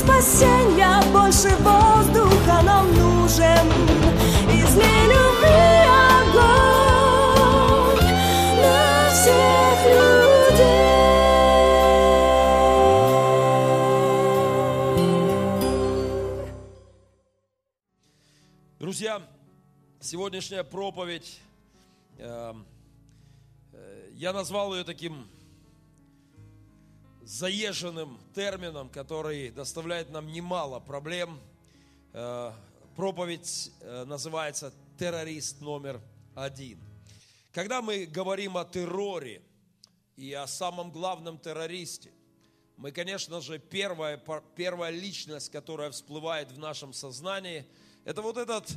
Спасения больше воздуха нам нужен. Изли любви огонь на всех людей. Друзья, сегодняшняя проповедь, э, э, я назвал ее таким заезженным термином, который доставляет нам немало проблем. Э, проповедь э, называется «Террорист номер один». Когда мы говорим о терроре и о самом главном террористе, мы, конечно же, первая, первая личность, которая всплывает в нашем сознании, это вот этот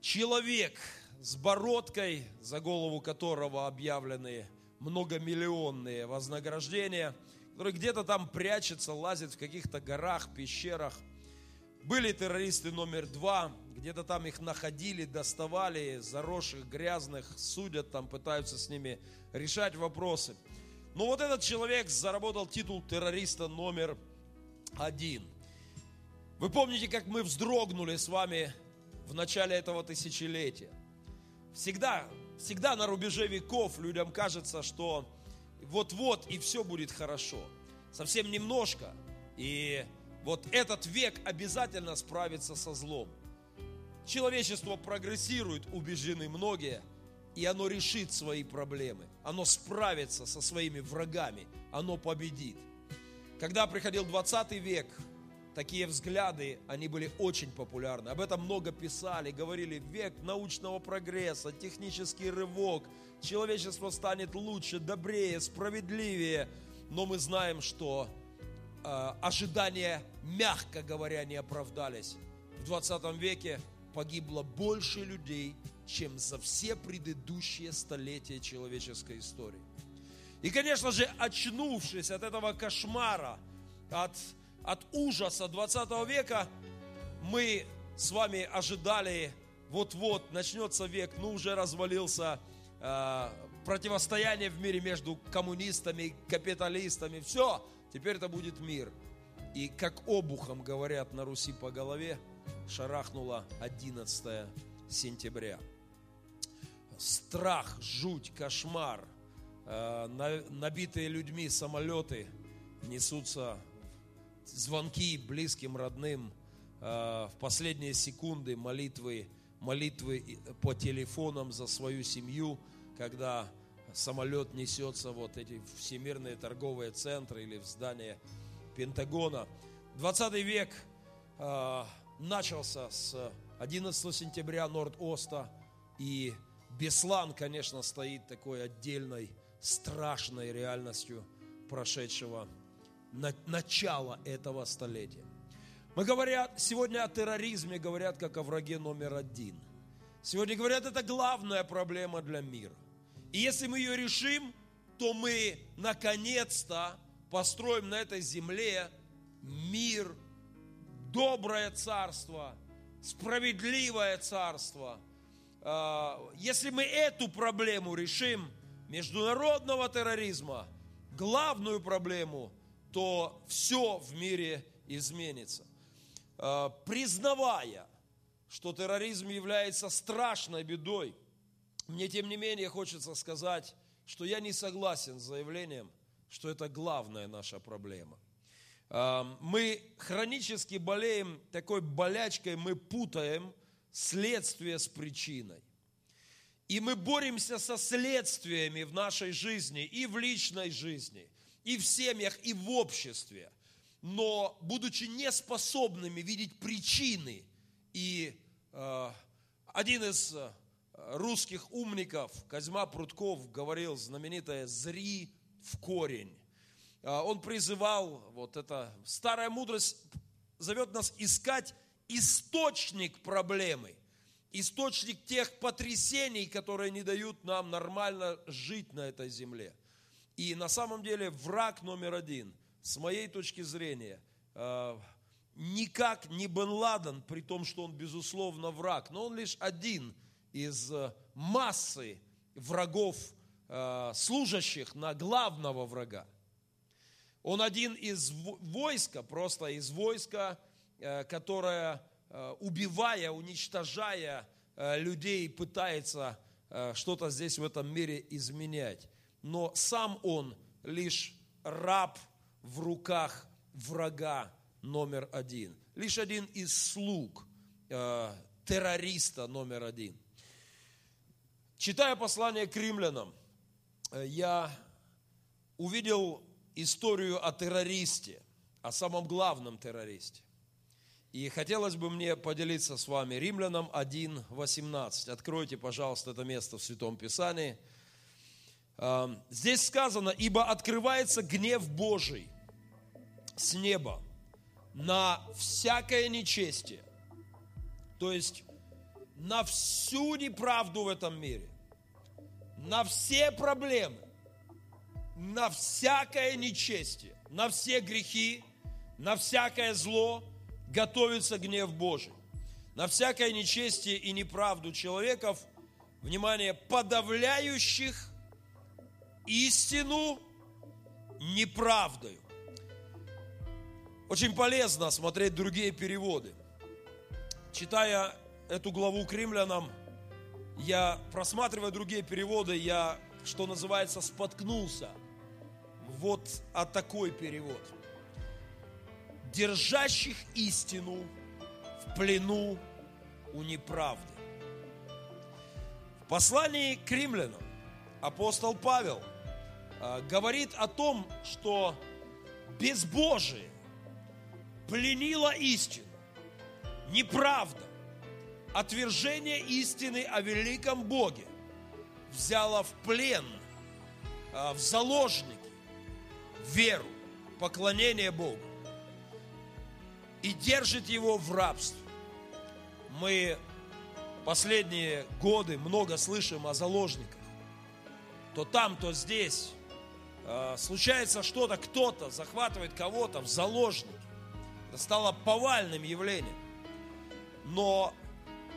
человек с бородкой, за голову которого объявлены многомиллионные вознаграждения, который где-то там прячется, лазит в каких-то горах, пещерах. Были террористы номер два, где-то там их находили, доставали, заросших, грязных, судят там, пытаются с ними решать вопросы. Но вот этот человек заработал титул террориста номер один. Вы помните, как мы вздрогнули с вами в начале этого тысячелетия? Всегда, всегда на рубеже веков людям кажется, что вот-вот и все будет хорошо. Совсем немножко. И вот этот век обязательно справится со злом. Человечество прогрессирует, убеждены многие, и оно решит свои проблемы. Оно справится со своими врагами, оно победит. Когда приходил 20 век, такие взгляды, они были очень популярны. Об этом много писали, говорили, век научного прогресса, технический рывок, человечество станет лучше, добрее, справедливее. Но мы знаем, что э, ожидания, мягко говоря, не оправдались. В 20 веке погибло больше людей, чем за все предыдущие столетия человеческой истории. И, конечно же, очнувшись от этого кошмара, от, от ужаса 20 века, мы с вами ожидали, вот-вот начнется век, ну уже развалился э, противостояние в мире между коммунистами, капиталистами. Все, теперь это будет мир. И как обухом говорят на Руси по голове, шарахнуло 11 сентября. Страх, жуть, кошмар, э, на- набитые людьми самолеты несутся звонки близким, родным, э, в последние секунды молитвы, молитвы по телефонам за свою семью, когда самолет несется вот эти всемирные торговые центры или в здание Пентагона. 20 век э, начался с 11 сентября Норд-Оста, и Беслан, конечно, стоит такой отдельной страшной реальностью прошедшего начала этого столетия. Мы говорят сегодня о терроризме, говорят как о враге номер один. Сегодня говорят, это главная проблема для мира. И если мы ее решим, то мы наконец-то построим на этой земле мир, доброе царство, справедливое царство. А, Если мы эту проблему решим, международного терроризма, главную проблему, то все в мире изменится. А, Признавая, что терроризм является страшной бедой, мне тем не менее хочется сказать, что я не согласен с заявлением, что это главная наша проблема. А, Мы хронически болеем такой болячкой, мы путаем следствие с причиной. И мы боремся со следствиями в нашей жизни, и в личной жизни, и в семьях, и в обществе. Но будучи неспособными видеть причины, и э, один из э, русских умников Козьма Прутков говорил знаменитое «зри в корень». А, Он призывал, вот эта старая мудрость зовет нас искать источник проблемы, источник тех потрясений, которые не дают нам нормально жить на этой земле. И на самом деле враг номер один, с моей точки зрения, э, никак не Бен Ладен, при том, что он безусловно враг, но он лишь один из э, массы врагов, э, служащих на главного врага. Он один из войска, просто из войска, которое, убивая, уничтожая людей, пытается что-то здесь в этом мире изменять но сам он лишь раб в руках врага номер один. Лишь один из слуг э, террориста номер один. Читая послание к римлянам, э, я увидел историю о террористе, о самом главном террористе. И хотелось бы мне поделиться с вами Римлянам 1.18. Откройте, пожалуйста, это место в Святом Писании – Здесь сказано, ибо открывается гнев Божий с неба на всякое нечестие, то есть на всю неправду в этом мире, на все проблемы, на всякое нечестие, на все грехи, на всякое зло готовится гнев Божий. На всякое нечестие и неправду человеков, внимание, подавляющих истину неправдою. Очень полезно смотреть другие переводы. Читая эту главу к римлянам, я, просматривая другие переводы, я, что называется, споткнулся вот о такой перевод. Держащих истину в плену у неправды. В послании к римлянам апостол Павел – говорит о том, что безбожие пленило истину, неправда, отвержение истины о великом Боге взяло в плен, э, в заложники веру, поклонение Богу и держит его в рабстве. Мы последние годы много слышим о заложниках. То там, то здесь Э, случается что-то, кто-то захватывает кого-то в заложники. Это стало повальным явлением. Но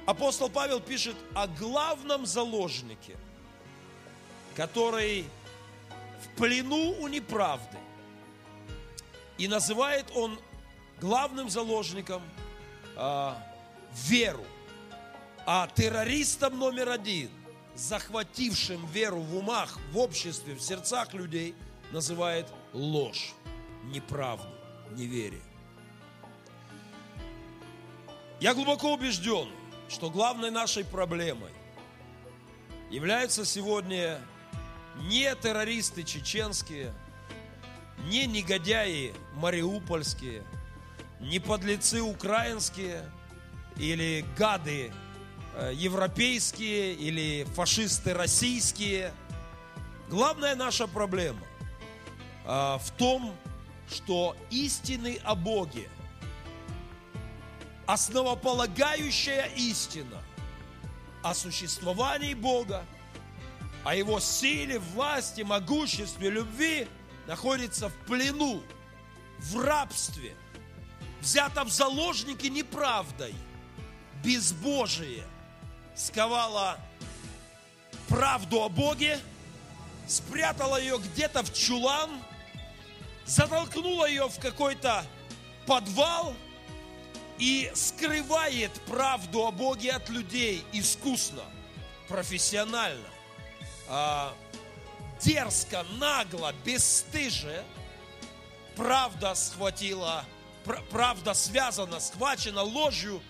апостол Павел пишет о главном заложнике, который в плену у неправды. И называет он главным заложником э, веру. А террористом номер один – захватившим веру в умах, в обществе, в сердцах людей, называет ложь, неправду, неверие. Я глубоко убежден, что главной нашей проблемой являются сегодня не террористы чеченские, не негодяи мариупольские, не подлецы украинские или гады европейские или фашисты российские. Главная наша проблема э, в том, что истины о Боге, основополагающая истина о существовании Бога, о Его силе, власти, могуществе, любви находится в плену, в рабстве, взята в заложники неправдой, безбожие – сковала правду о Боге, спрятала ее где-то в чулан, затолкнула ее в какой-то подвал и скрывает правду о Боге от людей искусно, профессионально, а, дерзко, нагло, бесстыже. Правда схватила, правда связана, схвачена ложью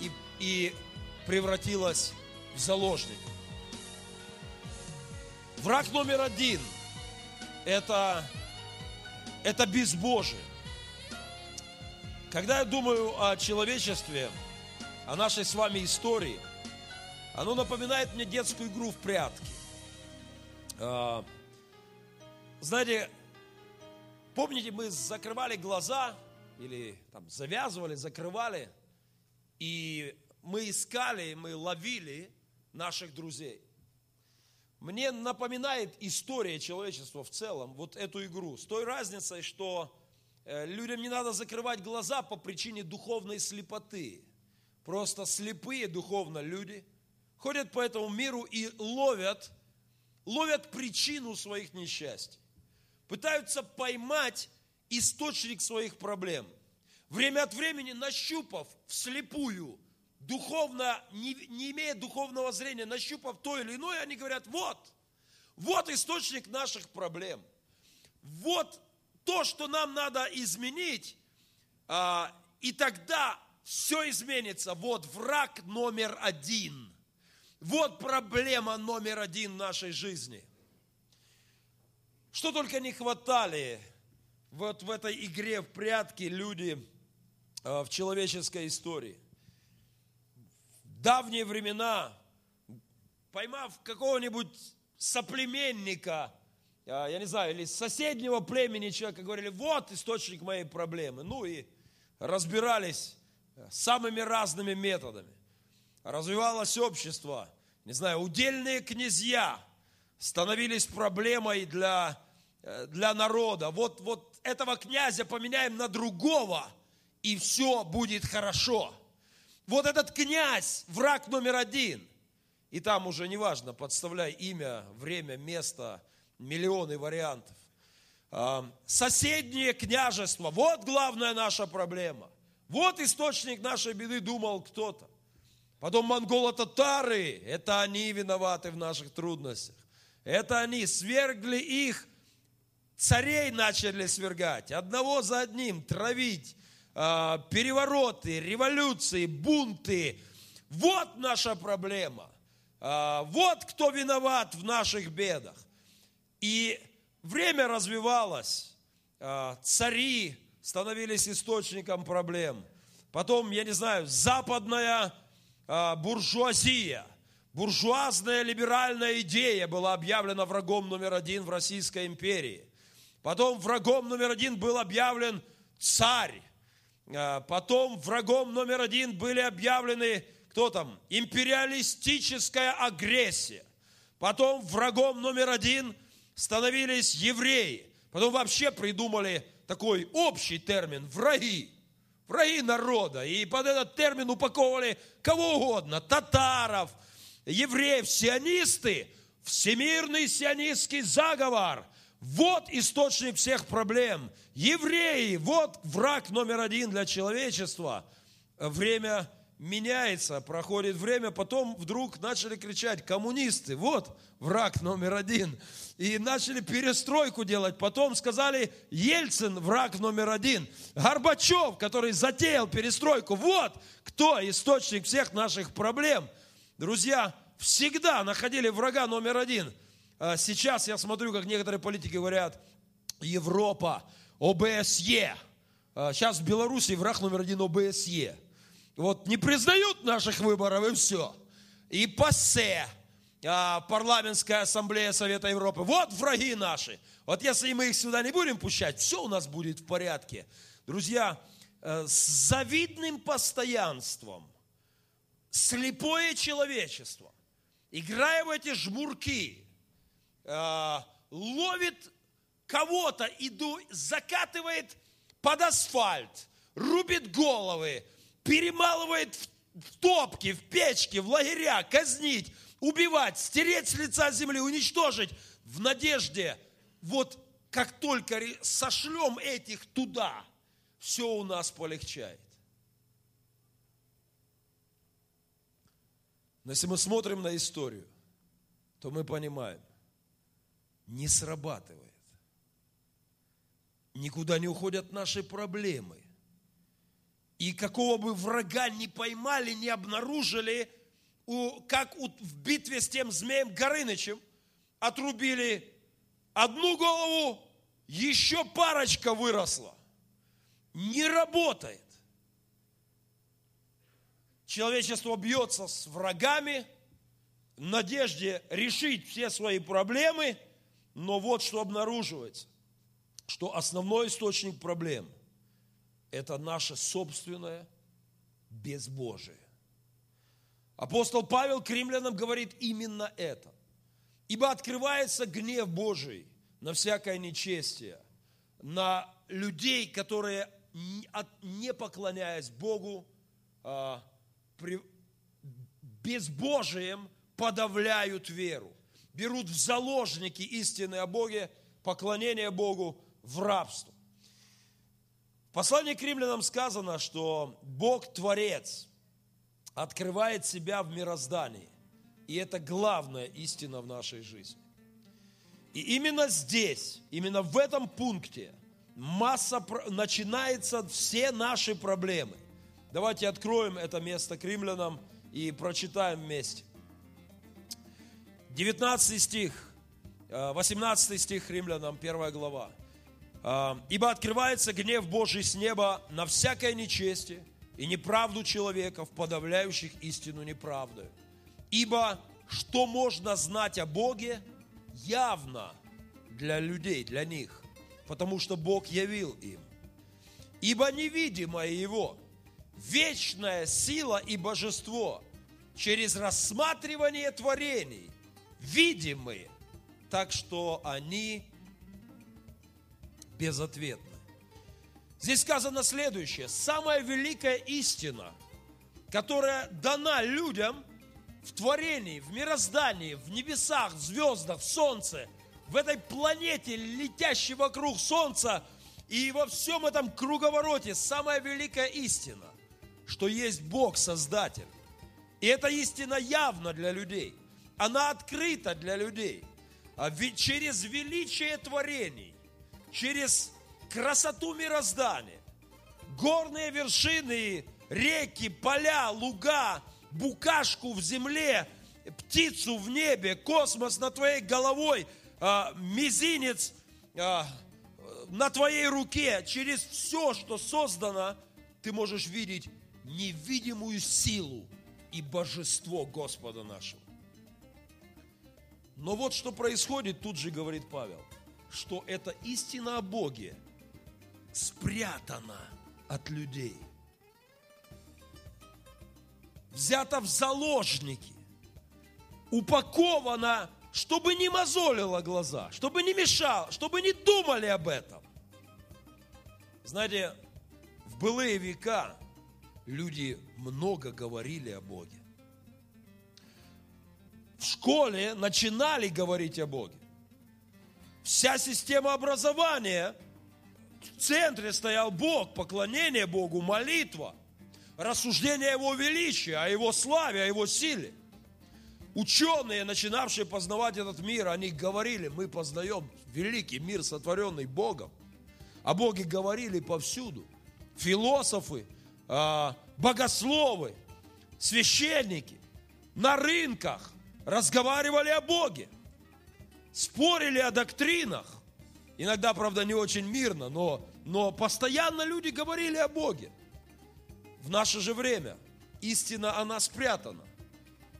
и, и превратилась в заложник. Враг номер один – это, это безбожие. Когда я думаю о человечестве, о нашей с вами истории, Оно напоминает мне детскую игру в прятки. А, знаете, помните, мы закрывали глаза или там завязывали, закрывали, и мы искали, мы ловили наших друзей. Мне напоминает история человечества в целом вот эту игру. С той разницей, что э, людям не надо закрывать глаза по причине духовной слепоты. Просто слепые духовно люди ходят по этому миру и ловят, ловят причину своих несчастий. Пытаются поймать источник своих проблем. Время от времени нащупав вслепую духовно, не, не имея духовного зрения, нащупав то или иное, они говорят, вот, вот источник наших проблем. Вот то, что нам надо изменить, а, и тогда все изменится. Вот враг номер один. Вот проблема номер один нашей жизни. Что только не хватали вот в этой игре в прятки люди а, в человеческой истории – давние времена, поймав какого-нибудь соплеменника, а, я не знаю, или соседнего племени человека, говорили, вот источник моей проблемы. Ну и разбирались самыми разными методами. Развивалось общество, не знаю, удельные князья становились проблемой для, э, для народа. Вот, вот этого князя поменяем на другого, и все будет хорошо. Вот этот князь, враг номер один. И там уже неважно, подставляй имя, время, место, миллионы вариантов. А, соседнее княжество, вот главная наша проблема. Вот источник нашей беды, думал кто-то. Потом монголо-татары, это они виноваты в наших трудностях. Это они свергли их, царей начали свергать, одного за одним травить, перевороты, революции, бунты. Вот наша проблема. А, вот кто виноват в наших бедах. И время развивалось. А, цари становились источником проблем. Потом, я не знаю, западная буржуазия, буржуазная либеральная идея была объявлена врагом номер один в Российской империи. Потом врагом номер один был объявлен царь. А, потом врагом номер один были объявлены, кто там, империалистическая агрессия. Потом врагом номер один становились евреи. Потом вообще придумали такой общий термин – враги. Враги народа. И под этот термин упаковывали кого угодно. Татаров, евреев, сионисты. Всемирный сионистский заговор – вот источник всех проблем. Евреи, вот враг номер один для человечества. Время меняется, проходит время, потом вдруг начали кричать коммунисты, вот враг номер один. И начали перестройку делать. Потом сказали Ельцин враг номер один. Горбачев, который затеял перестройку, вот кто источник всех наших проблем. Друзья, всегда находили врага номер один – сейчас я смотрю, как некоторые политики говорят, Европа, ОБСЕ. А, сейчас в Беларуси враг номер один ОБСЕ. Вот не признают наших выборов и все. И ПАСЕ, а, парламентская ассамблея Совета Европы. Вот враги наши. Вот если мы их сюда не будем пущать, все у нас будет в порядке. Друзья, э, с завидным постоянством слепое человечество, играя в эти жмурки, Э, ловит кого-то и закатывает под асфальт, рубит головы, перемалывает в топки, в печки, в лагеря, казнить, убивать, стереть с лица земли, уничтожить в надежде, вот как только сошлем этих туда, все у нас полегчает. Но если мы смотрим на историю, то мы понимаем, не срабатывает. Никуда не уходят наши проблемы. И какого бы врага не поймали, не обнаружили, как в битве с тем змеем Горынычем, отрубили одну голову, еще парочка выросла. Не работает. Человечество бьется с врагами, надежде решить все свои проблемы, но вот что обнаруживается, что основной источник проблем – это наше собственное безбожие. Апостол Павел к римлянам говорит именно это. Ибо открывается гнев Божий на всякое нечестие, на людей, которые, не поклоняясь Богу, а, безбожием подавляют веру, берут в заложники истины о Боге, поклонение Богу в рабство. В послании к римлянам сказано, что Бог Творец открывает себя в мироздании. И это главная истина в нашей жизни. И именно здесь, именно в этом пункте масса, начинаются все наши проблемы. Давайте откроем это место к римлянам и прочитаем вместе. 19 стих, 18 э, стих римлянам, 1 глава. «Э, «Ибо открывается гнев Божий с неба на всякое нечестие и неправду человеков, подавляющих истину неправдою. Ибо что можно знать о Боге явно для людей, для них, потому что Бог явил им. Ибо невидимое Его, вечная сила и божество через рассматривание творений видимы, так что они безответны. Здесь сказано следующее. Самая великая истина, которая дана людям в творении, в мироздании, в небесах, в звездах, в солнце, в этой планете, летящей вокруг солнца, и во всем этом круговороте самая великая истина, что есть Бог Создатель. И эта истина явна для людей. Она открыта для людей. А ведь через величие творений, через красоту мироздания, горные вершины, реки, поля, луга, букашку в земле, птицу в небе, космос над твоей головой, а, мизинец а, на твоей руке, через все, что создано, ты можешь видеть невидимую силу и божество Господа нашего. Но вот что происходит, тут же говорит Павел, что эта истина о Боге спрятана от людей. Взята в заложники, упакована, чтобы не мозолила глаза, чтобы не мешало, чтобы не думали об этом. Знаете, в былые века люди много говорили о Боге. В школе начинали говорить о Боге. Вся система образования, в центре стоял Бог, поклонение Богу, молитва, рассуждение Его величия, о Его славе, о Его силе. Ученые, начинавшие познавать этот мир, они говорили, мы познаем великий мир, сотворенный Богом. О Боге говорили повсюду. Философы, а, богословы, священники на рынках разговаривали о Боге, спорили о доктринах. Иногда, правда, не очень мирно, но, но постоянно люди говорили о Боге. В наше же время истина, она спрятана.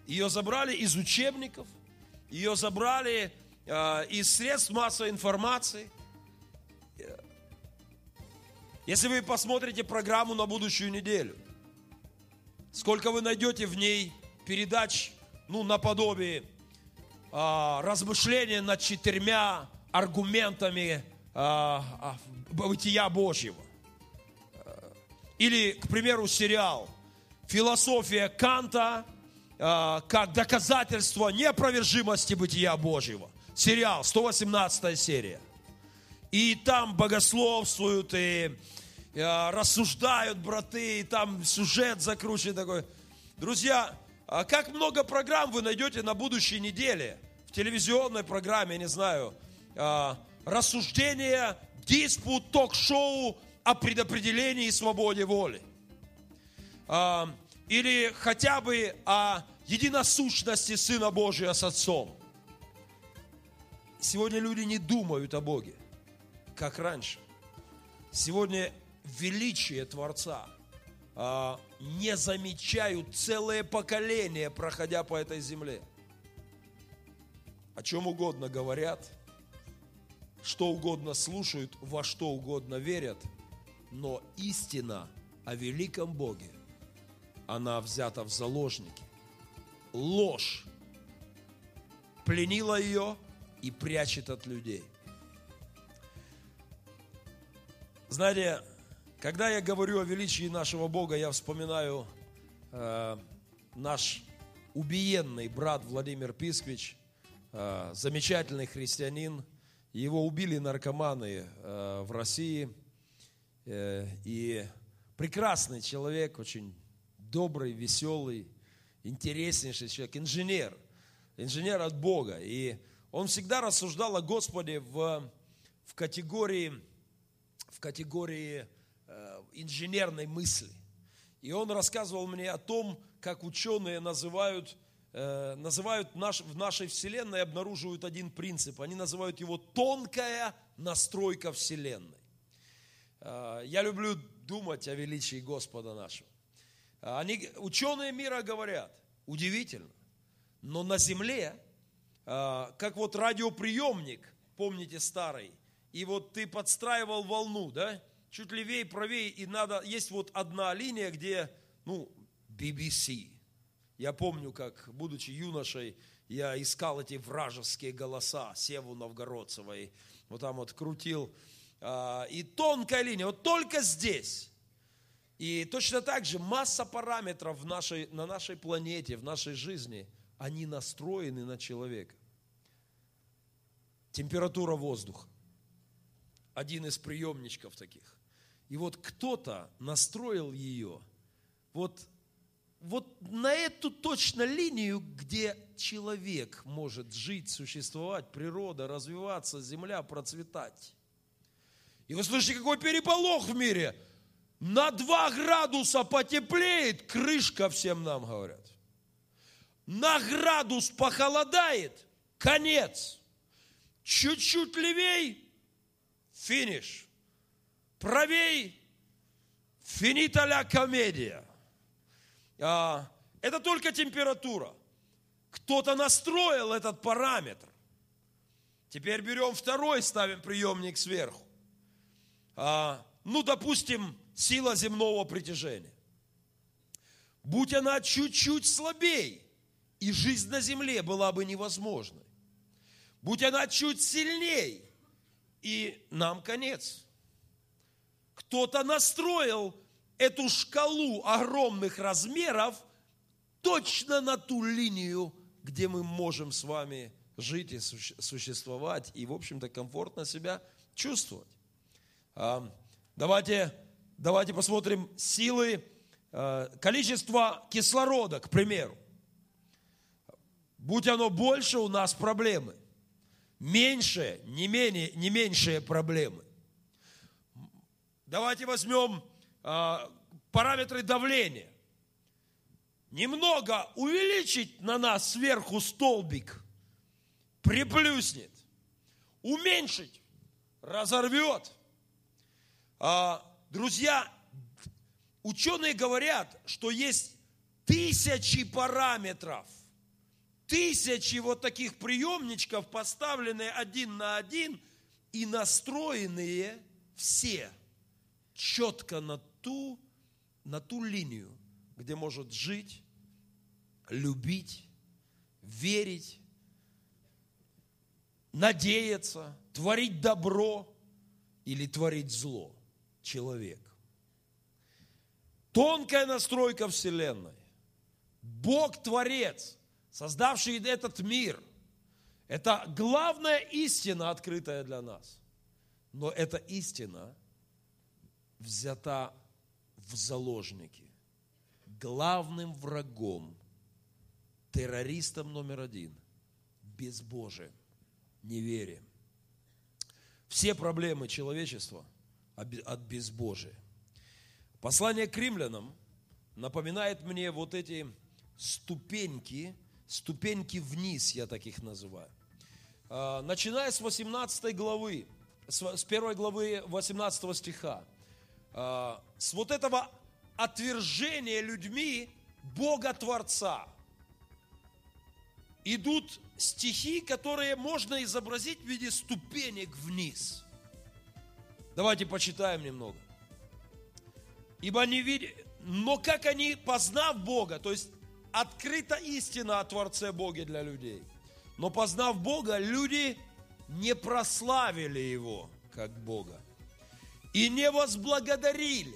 Ее забрали из учебников, ее забрали э, из средств массовой информации – если вы посмотрите программу на будущую неделю, сколько вы найдете в ней передач, ну, наподобие а, размышления над четырьмя аргументами а, а, бытия Божьего. Или, к примеру, сериал «Философия Канта а, как доказательство неопровержимости бытия Божьего». Сериал, 118 серия. И там богословствуют, и Э, рассуждают браты, и там сюжет закручен такой. Друзья, а как много программ вы найдете на будущей неделе в телевизионной программе, я не знаю, э, рассуждение, диспут, ток-шоу о предопределении и свободе воли. Э, или хотя бы о единосущности Сына Божия с Отцом. Сегодня люди не думают о Боге, как раньше. Сегодня величие Творца а, не замечают целое поколение, проходя по этой земле. о чем угодно говорят, что угодно слушают, во что угодно верят, но истина о великом Боге, она взята в заложники. Ложь пленила ее и прячет от людей. Знаете, когда я говорю о величии нашего Бога, я вспоминаю э, наш убиенный брат Владимир Писквич, э, замечательный христианин. Его убили наркоманы э, в России. Э, и прекрасный человек, очень добрый, веселый, интереснейший человек, инженер, инженер от Бога. И он всегда рассуждал о Господе в, в категории, в категории инженерной мысли. И он рассказывал мне о том, как ученые называют, э, называют наш, в нашей Вселенной, обнаруживают один принцип. Они называют его тонкая настройка Вселенной. Э, я люблю думать о величии Господа нашего. Они, ученые мира говорят, удивительно, но на Земле, э, как вот радиоприемник, помните старый, и вот ты подстраивал волну, да, чуть левее, правее, и надо, есть вот одна линия, где, ну, BBC. Я помню, как, будучи юношей, я искал эти вражеские голоса Севу Новгородцевой, вот там вот крутил. А, и тонкая линия, вот только здесь. И точно так же масса параметров в нашей, на нашей планете, в нашей жизни, они настроены на человека. Температура воздуха. Один из приемничков таких. И вот кто-то настроил ее вот, вот на эту точно линию, где человек может жить, существовать, природа развиваться, земля процветать. И вы слышите, какой переполох в мире. На 2 градуса потеплеет, крышка всем нам говорят. На градус похолодает, конец. Чуть-чуть левей, финиш правей финита ля комедия. А, это только температура. Кто-то настроил этот параметр. Теперь берем второй, ставим приемник сверху. А, ну, допустим, сила земного притяжения. Будь она чуть-чуть слабей, и жизнь на земле была бы невозможной. Будь она чуть сильней, и нам конец. Кто-то настроил эту шкалу огромных размеров точно на ту линию, где мы можем с вами жить и существовать и, в общем-то, комфортно себя чувствовать. А, давайте, давайте посмотрим силы, а, количество кислорода, к примеру. Будь оно больше, у нас проблемы. Меньше, не, менее, не меньшие проблемы. Давайте возьмем а, параметры давления. Немного увеличить на нас сверху столбик, приплюснет. Уменьшить, разорвет. А, друзья, ученые говорят, что есть тысячи параметров, тысячи вот таких приемничков, поставленные один на один и настроенные все – четко на ту, на ту линию, где может жить, любить, верить, надеяться, творить добро или творить зло человек. Тонкая настройка Вселенной. Бог Творец, создавший этот мир, это главная истина, открытая для нас. Но эта истина – взята в заложники главным врагом, террористом номер один, безбожием, неверием. Все проблемы человечества от безбожия. Послание к римлянам напоминает мне вот эти ступеньки, ступеньки вниз, я таких называю. А, начиная с 18 главы, с 1 главы 18 стиха, с вот этого отвержения людьми Бога Творца идут стихи, которые можно изобразить в виде ступенек вниз. Давайте почитаем немного. Ибо они видят, но как они, познав Бога, то есть открыта истина о Творце Боге для людей, но познав Бога, люди не прославили Его как Бога и не возблагодарили,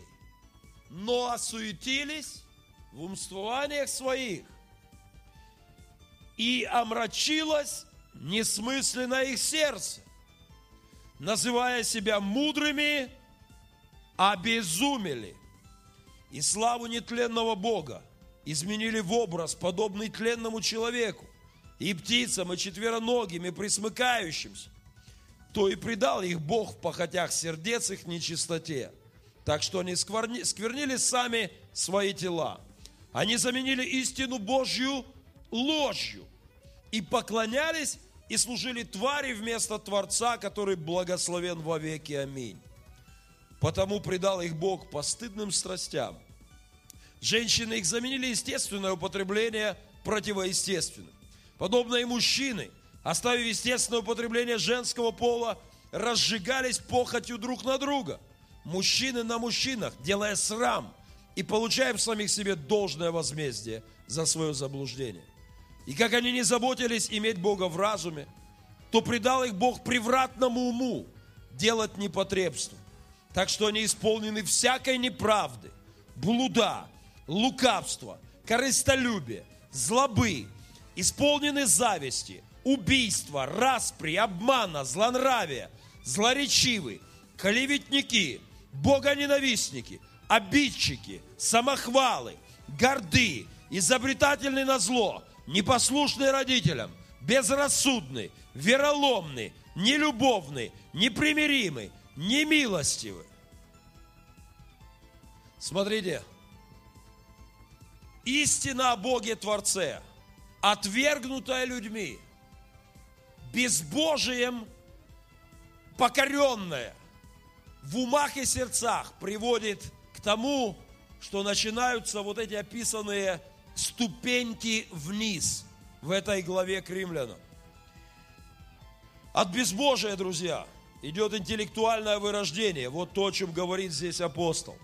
но осуетились в умствованиях своих, и омрачилось несмысленно их сердце, называя себя мудрыми, обезумели, и славу нетленного Бога изменили в образ, подобный тленному человеку, и птицам, и четвероногим, и присмыкающимся, то и предал их Бог в похотях сердец их нечистоте, так что они сквернили сами свои тела. Они заменили истину Божью ложью и поклонялись и служили твари вместо Творца, который благословен во веки. Аминь. Потому предал их Бог постыдным страстям. Женщины их заменили естественное употребление противоестественным. Подобно и мужчины, оставив естественное употребление женского пола, разжигались похотью друг на друга. Мужчины на мужчинах, делая срам – и получаем в самих себе должное возмездие за свое заблуждение. И как они не заботились иметь Бога в разуме, то предал их Бог превратному уму делать непотребство. Так что они исполнены всякой неправды, блуда, лукавства, корыстолюбия, злобы, исполнены зависти, убийства, распри, обмана, злонравия, злоречивы, клеветники, богоненавистники – обидчики, самохвалы, горды, изобретательны на зло, непослушные родителям, безрассудны, вероломны, нелюбовны, непримиримы, немилостивы. Смотрите, истина о Боге Творце, отвергнутая людьми, безбожием покоренная, в умах и сердцах приводит тому, что начинаются вот эти описанные ступеньки вниз в этой главе к римлянам. От безбожия, друзья, идет интеллектуальное вырождение. Вот то, о чем говорит здесь апостол.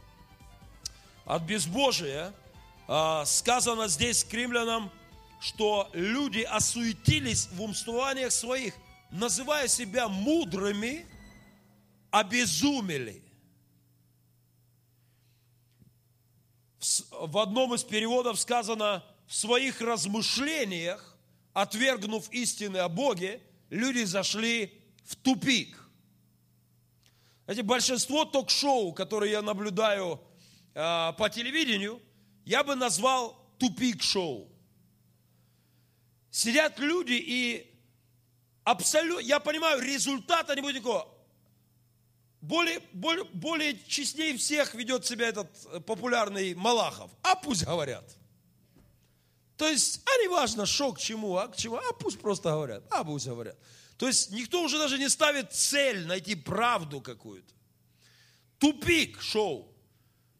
От безбожия а, сказано здесь к римлянам, что люди осуетились в умствованиях своих, называя себя мудрыми, обезумели. в одном из переводов сказано, в своих размышлениях, отвергнув истины о Боге, люди зашли в тупик. Знаете, большинство ток-шоу, которые я наблюдаю э, по телевидению, я бы назвал тупик-шоу. Сидят люди и абсолютно, я понимаю, результата не будет никакого более, более, более честнее всех ведет себя этот э, популярный Малахов. А пусть говорят. То есть, а не важно, шо к чему, а к чему, а пусть просто говорят, а пусть говорят. То есть, никто уже даже не ставит цель найти правду какую-то. Тупик шоу.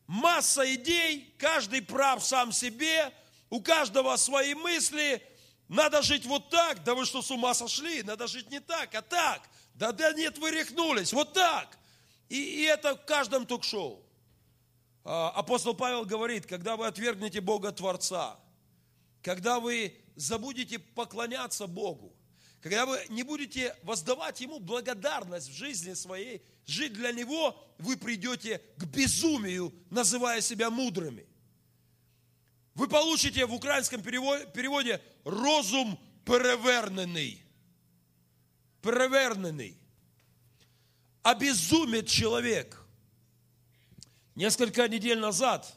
Масса идей, каждый прав сам себе, у каждого свои мысли. Надо жить вот так, да вы что, с ума сошли? Надо жить не так, а так. Да, да нет, вы рехнулись, вот так. И, и это в каждом ток-шоу. А, апостол Павел говорит, когда вы отвергнете Бога Творца, когда вы забудете поклоняться Богу, когда вы не будете воздавать Ему благодарность в жизни своей, жить для Него, вы придете к безумию, называя себя мудрыми. Вы получите в украинском переводе розум переверненный. Переверненный обезумит человек. Несколько недель назад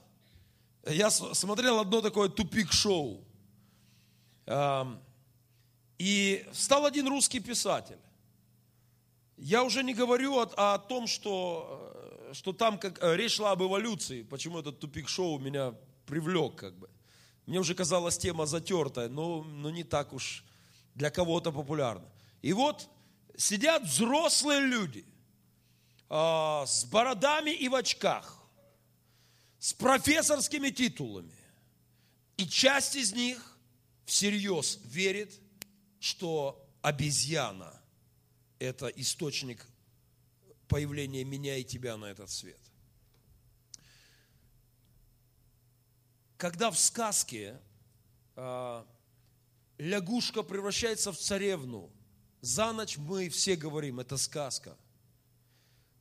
я смотрел одно такое тупик-шоу. И стал один русский писатель. Я уже не говорю о, о том, что, э, что там как, э, речь шла об эволюции, почему этот тупик-шоу меня привлек. Как бы. Мне уже казалась тема затертая, но, но не так уж для кого-то популярна. И вот сидят взрослые люди, а, с бородами и в очках, с профессорскими титулами. И часть из них всерьез верит что обезьяна – это источник появления меня и тебя на этот свет. Когда в сказке э, лягушка превращается в царевну, за ночь мы все говорим, это сказка.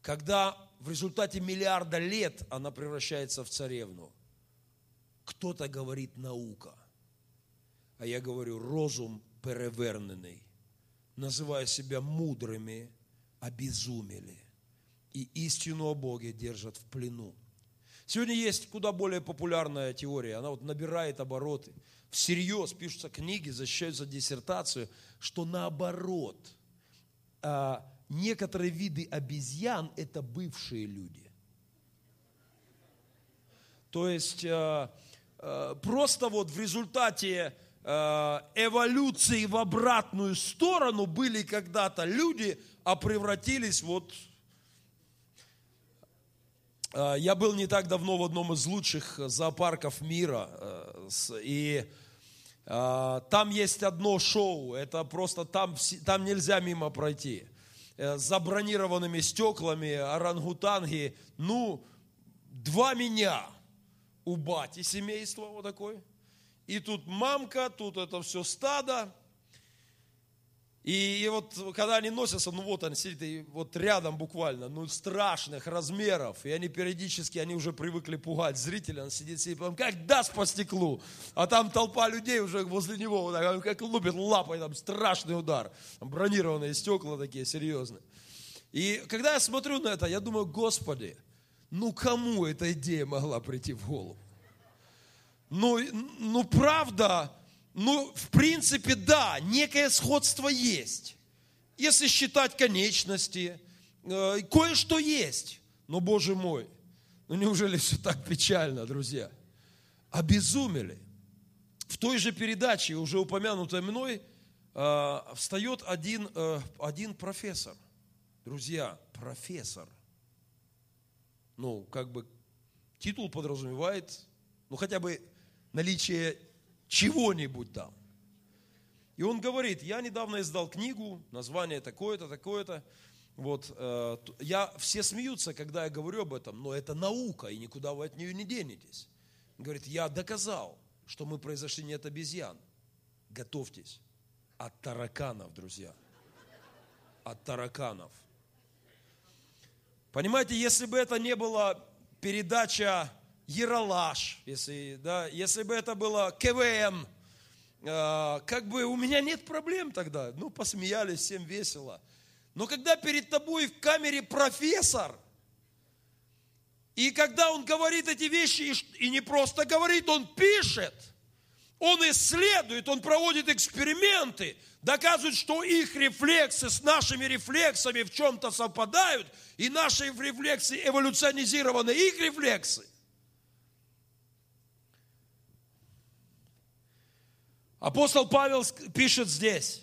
Когда в результате миллиарда лет она превращается в царевну, кто-то говорит наука, а я говорю розум переверненный, называя себя мудрыми, обезумели. И истину о Боге держат в плену. Сегодня есть куда более популярная теория, она вот набирает обороты. Всерьез пишутся книги, защищаются диссертацию, что наоборот, а, некоторые виды обезьян – это бывшие люди. То есть а, а, просто вот в результате эволюции в обратную сторону были когда-то люди, а превратились вот Э, я был не так давно в одном из лучших зоопарков мира, э, и э, там есть одно шоу, это просто там, там нельзя мимо пройти. С забронированными стеклами, орангутанги, ну, два меня у бати семейства вот такой. И тут мамка, тут это все стадо, и, и вот когда они носятся, ну вот он сидит и вот рядом буквально, ну страшных размеров, и они периодически, они уже привыкли пугать зрителя, он сидит, сидит, потом как даст по стеклу, а там толпа людей уже возле него, вот так, как лупит лапой, там страшный удар, там бронированные стекла такие серьезные. И когда я смотрю на это, я думаю, Господи, ну кому эта идея могла прийти в голову? Ну, ну правда, ну, в принципе, да, некое сходство есть. Если считать конечности, э, кое-что есть. Но, Боже мой, ну неужели все так печально, друзья? Обезумели. В той же передаче, уже упомянутой мной, э, встает один, э, один профессор. Друзья, профессор. Ну, как бы титул подразумевает, ну, хотя бы наличие чего-нибудь там. И он говорит, я недавно издал книгу, название такое-то, такое-то. Вот, э, я, все смеются, когда я говорю об этом, но это наука, и никуда вы от нее не денетесь. Он говорит, я доказал, что мы произошли не от обезьян. Готовьтесь. От тараканов, друзья. От тараканов. Понимаете, если бы это не была передача Ералаш, если, да, если бы это было КВН, э, как бы у меня нет проблем тогда. Ну, посмеялись, всем весело. Но когда перед тобой в камере профессор, и когда он говорит эти вещи, и не просто говорит, он пишет, он исследует, он проводит эксперименты, доказывает, что их рефлексы с нашими рефлексами в чем-то совпадают, и наши рефлексы эволюционизированы, их рефлексы. Апостол Павел пишет здесь.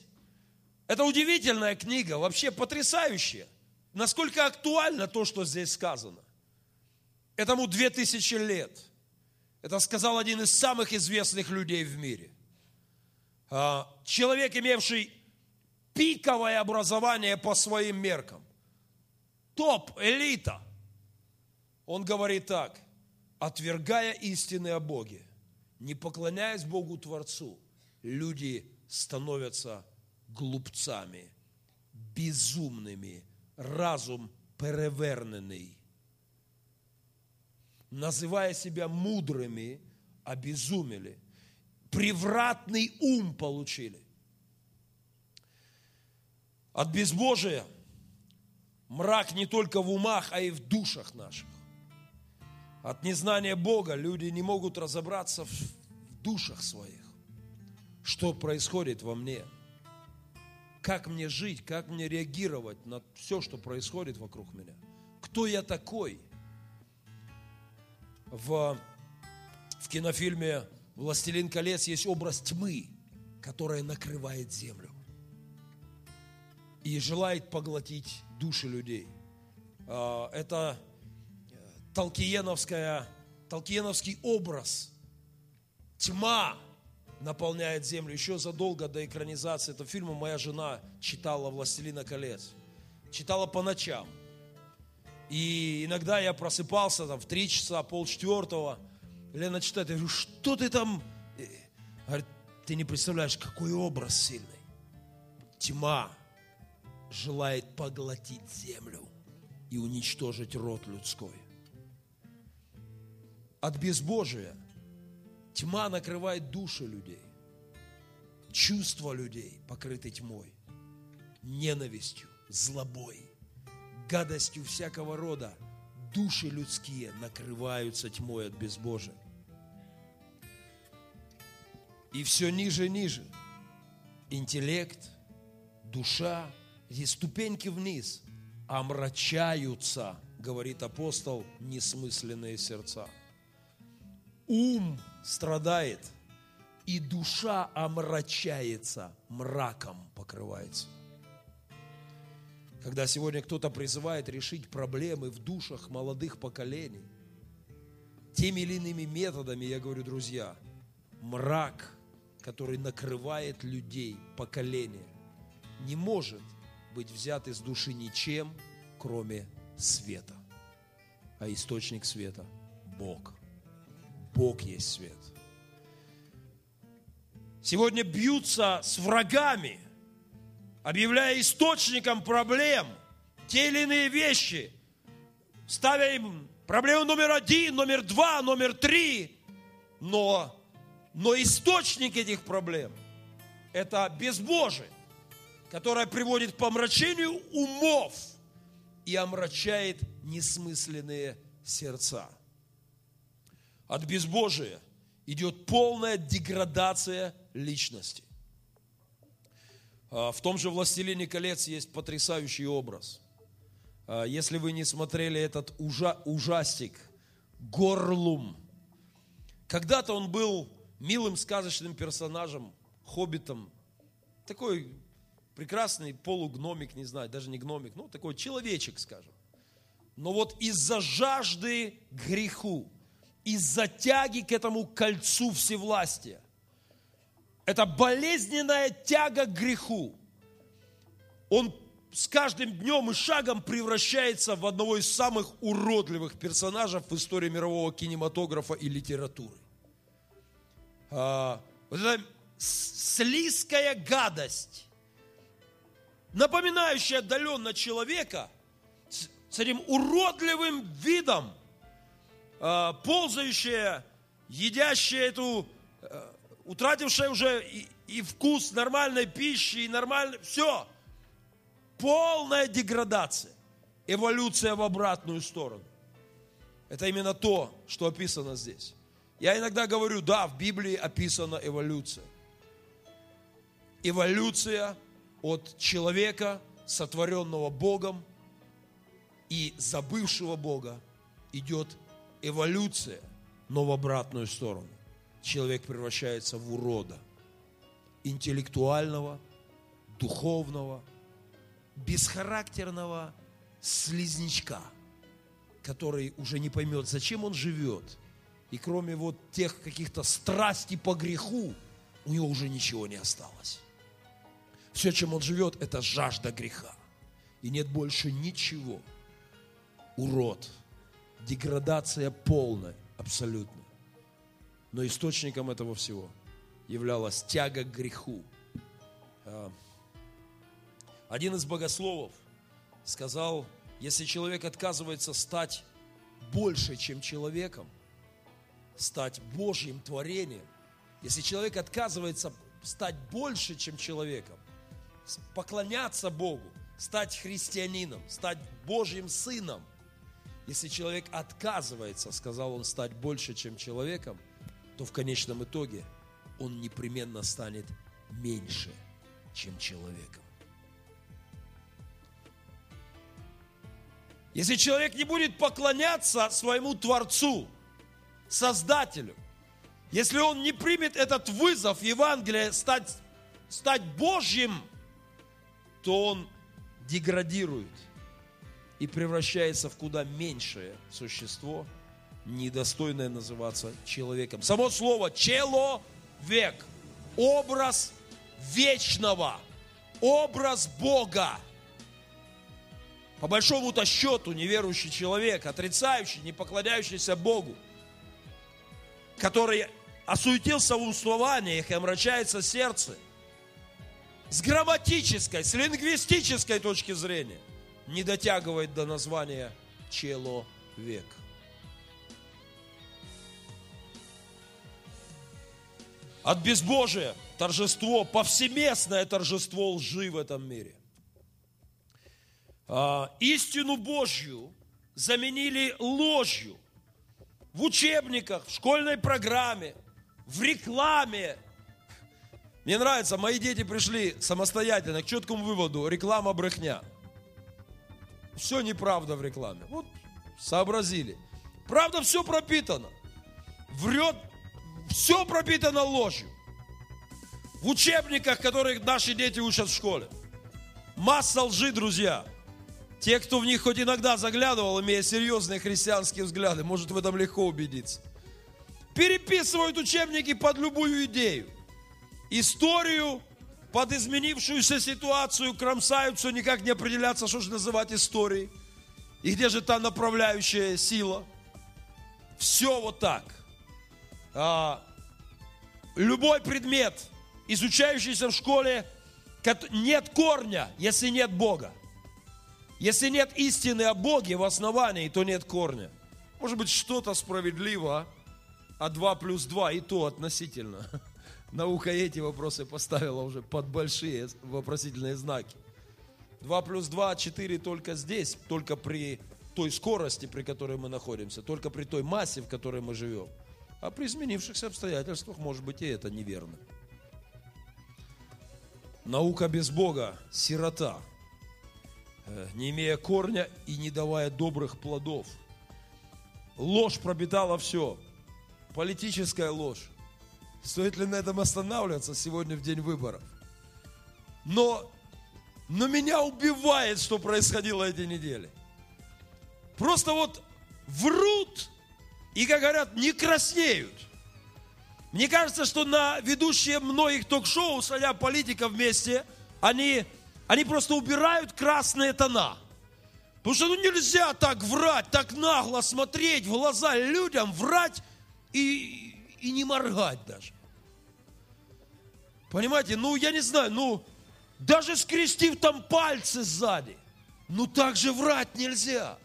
Это удивительная книга, вообще потрясающая. Насколько актуально то, что здесь сказано. Этому две тысячи лет. Это сказал один из самых известных людей в мире. А, человек, имевший пиковое образование по своим меркам. Топ, элита. Он говорит так, отвергая истины о Боге, не поклоняясь Богу Творцу – люди становятся глупцами, безумными, разум переверненный. Называя себя мудрыми, обезумели. Превратный ум получили. От безбожия мрак не только в умах, а и в душах наших. От незнания Бога люди не могут разобраться в душах своих что происходит во мне, как мне жить, как мне реагировать на все, что происходит вокруг меня, кто я такой. В, в кинофильме «Властелин колец» есть образ тьмы, которая накрывает землю и желает поглотить души людей. А, это толкиеновская, толкиеновский образ. Тьма наполняет землю. Еще задолго до экранизации этого фильма моя жена читала «Властелина колец». Читала по ночам. И иногда я просыпался там в три часа, полчетвертого. Лена читает, я говорю, что ты там? Говорит, ты не представляешь, какой образ сильный. Тьма желает поглотить землю и уничтожить род людской. От безбожия тьма накрывает души людей, чувства людей покрыты тьмой, ненавистью, злобой, гадостью всякого рода. Души людские накрываются тьмой от безбожия. И все ниже и ниже. Интеллект, душа, и ступеньки вниз омрачаются, говорит апостол, несмысленные сердца. Ум страдает, и душа омрачается, мраком покрывается. Когда сегодня кто-то призывает решить проблемы в душах молодых поколений, теми или иными методами, я говорю, друзья, мрак, который накрывает людей, поколения, не может быть взят из души ничем, кроме света. А источник света – Бог. Бог есть свет. Сегодня бьются с врагами, объявляя источником проблем те или иные вещи, ставя им проблему номер один, номер два, номер три. Но, но источник этих проблем – это безбожие, которое приводит к помрачению умов и омрачает несмысленные сердца. От безбожия идет полная деградация личности. А, В том же «Властелине колец» есть потрясающий образ. А, Если вы не смотрели этот ужа- ужастик «Горлум», когда-то он был милым сказочным персонажем, хоббитом, такой прекрасный полугномик, не знаю, даже не гномик, ну такой человечек, скажем. Но вот из-за жажды греху, из-за тяги к этому кольцу всевластия, это болезненная тяга к греху, он с каждым днем и шагом превращается в одного из самых уродливых персонажей в истории мирового кинематографа и литературы. А, вот эта слизкая гадость, напоминающая отдаленно человека с, с этим уродливым видом, а, ползающая, едящая эту, а, утратившая уже и, и вкус нормальной пищи, и нормальной... Все. Полная деградация. Эволюция в обратную сторону. Это именно то, что описано здесь. Я иногда говорю, да, в Библии описана эволюция. Эволюция от человека, сотворенного Богом, и забывшего Бога, идет эволюция, но в обратную сторону. Человек превращается в урода. Интеллектуального, духовного, бесхарактерного слизнячка, который уже не поймет, зачем он живет. И кроме вот тех каких-то страстей по греху, у него уже ничего не осталось. Все, чем он живет, это жажда греха. И нет больше ничего. Урод. Деградация полная, абсолютно. Но источником этого всего являлась тяга к греху. А, Один из богословов сказал, если человек отказывается стать больше, чем человеком, стать Божьим творением, если человек отказывается стать больше, чем человеком, поклоняться Богу, стать христианином, стать Божьим сыном, если человек отказывается, сказал он, стать больше, чем человеком, то в конечном итоге он непременно станет меньше, чем человеком. Если человек не будет поклоняться своему Творцу, Создателю, если он не примет этот вызов Евангелия стать, стать Божьим, то он деградирует и превращается в куда меньшее существо, недостойное называться человеком. Само слово «человек» образ вечного, образ Бога. По большому-то счету неверующий человек, отрицающий, не поклоняющийся Богу, который осуетился в услованиях и омрачается сердце, с грамматической, с лингвистической точки зрения, не дотягивает до названия человек. От безбожия торжество, повсеместное торжество лжи в этом мире. А, истину Божью заменили ложью в учебниках, в школьной программе, в рекламе. Мне нравится, мои дети пришли самостоятельно к четкому выводу, реклама брехня. Все неправда в рекламе. Вот сообразили. Правда, все пропитано. Врет, все пропитано ложью. В учебниках, которые наши дети учат в школе. Масса лжи, друзья. Те, кто в них хоть иногда заглядывал, имея серьезные христианские взгляды, может в этом легко убедиться. Переписывают учебники под любую идею. Историю под изменившуюся ситуацию кромсаются, никак не определяться, что же называть историей. И где же та направляющая сила? Все вот так. А, любой предмет, изучающийся в школе, нет корня, если нет Бога. Если нет истины о Боге в основании, то нет корня. Может быть, что-то справедливо, а 2 плюс 2 и то относительно. Наука эти вопросы поставила уже под большие вопросительные знаки. 2 плюс 2, 4 только здесь, только при той скорости, при которой мы находимся, только при той массе, в которой мы живем. А при изменившихся обстоятельствах, может быть, и это неверно. Наука без Бога – сирота, э, не имея корня и не давая добрых плодов. Ложь пропитала все. Политическая ложь. Стоит ли на этом останавливаться сегодня в день выборов? Но, но меня убивает, что происходило эти недели. Просто вот врут и, как говорят, не краснеют. Мне кажется, что на ведущие многих ток-шоу, садя политиков вместе, они, они просто убирают красные тона. Потому что ну нельзя так врать, так нагло смотреть в глаза людям, врать и, и не моргать даже. Понимаете, ну я не знаю, ну даже скрестив там пальцы сзади, ну так же врать нельзя.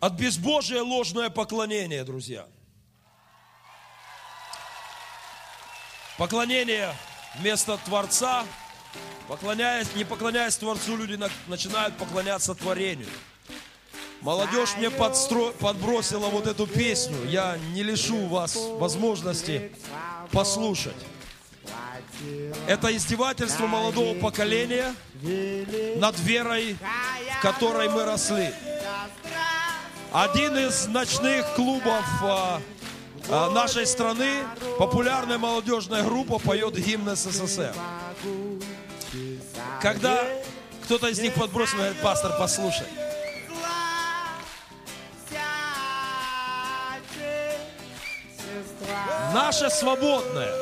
От безбожия ложное поклонение, друзья. Поклонение вместо Творца, поклоняясь, не поклоняясь Творцу, люди начинают поклоняться творению. Молодежь мне подстро... подбросила вот эту песню. Я не лишу вас возможности послушать. Это издевательство молодого поколения над верой, в которой мы росли. Один из ночных клубов а, а, нашей страны, популярная молодежная группа поет гимн СССР. Когда кто-то из них подбросил, говорит, пастор, послушай. Наше свободное.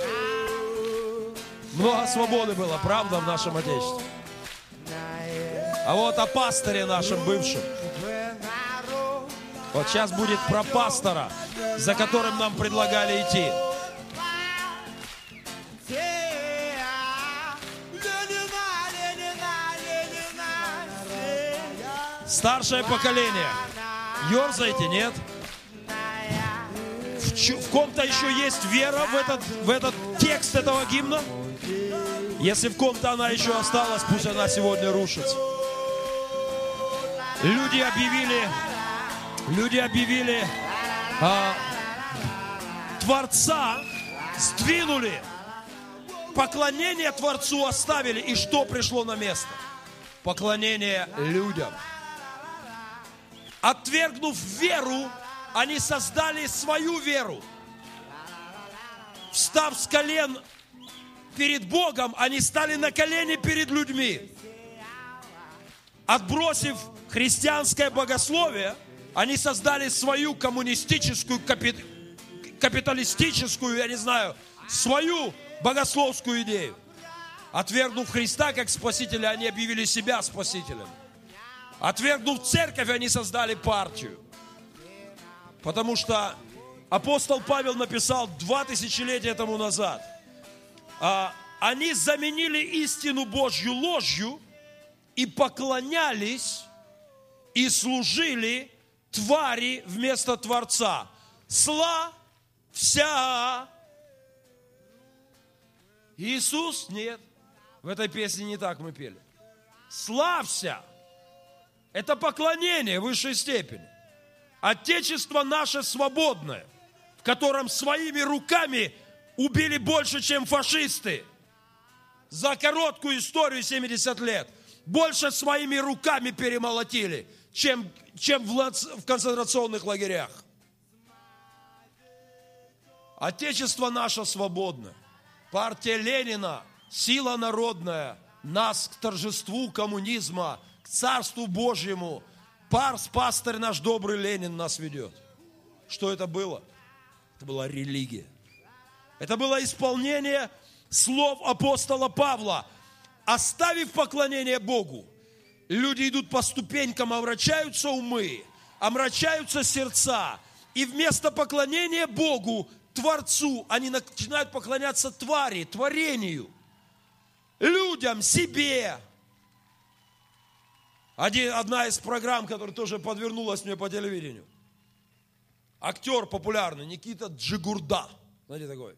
Много свободы было, правда, в нашем Отечестве. А вот о пасторе нашем бывшем – вот сейчас будет про пастора, за которым нам предлагали идти. Старшее поколение. Ерзайте, нет? В, в ком-то еще есть вера в этот, в этот текст этого гимна? Если в ком-то она еще осталась, пусть она сегодня рушится. Люди объявили люди объявили а, Творца, сдвинули, поклонение Творцу оставили, и что пришло на место? Поклонение людям. Отвергнув веру, они создали свою веру. Встав с колен перед Богом, они стали на колени перед людьми. Отбросив христианское богословие – они создали свою коммунистическую капи... капиталистическую, я не знаю, свою богословскую идею. Отвергнув Христа как Спасителя, они объявили себя Спасителем. Отвергнув церковь, они создали партию. Потому что апостол Павел написал два тысячелетия тому назад. а, Они заменили истину Божью ложью и поклонялись и служили твари вместо Творца. Сла вся. Иисус? Нет. В этой песне не так мы пели. Славься. Это поклонение высшей степени. Отечество наше свободное, в котором своими руками убили больше, чем фашисты. За короткую историю 70 лет. Больше своими руками перемолотили, чем, чем в, в концентрационных лагерях. Отечество наше свободное. Партия Ленина, сила народная, нас к торжеству коммунизма, к царству Божьему. Парс, пастырь наш добрый Ленин нас ведет. Что это было? Это была религия. Это было исполнение слов апостола Павла. Оставив поклонение Богу, люди идут по ступенькам, омрачаются умы, омрачаются сердца. И вместо поклонения Богу, Творцу, они начинают поклоняться твари, творению, людям, себе. Один, одна из программ, которая тоже подвернулась мне по телевидению. Актер популярный Никита Джигурда. Знаете такой?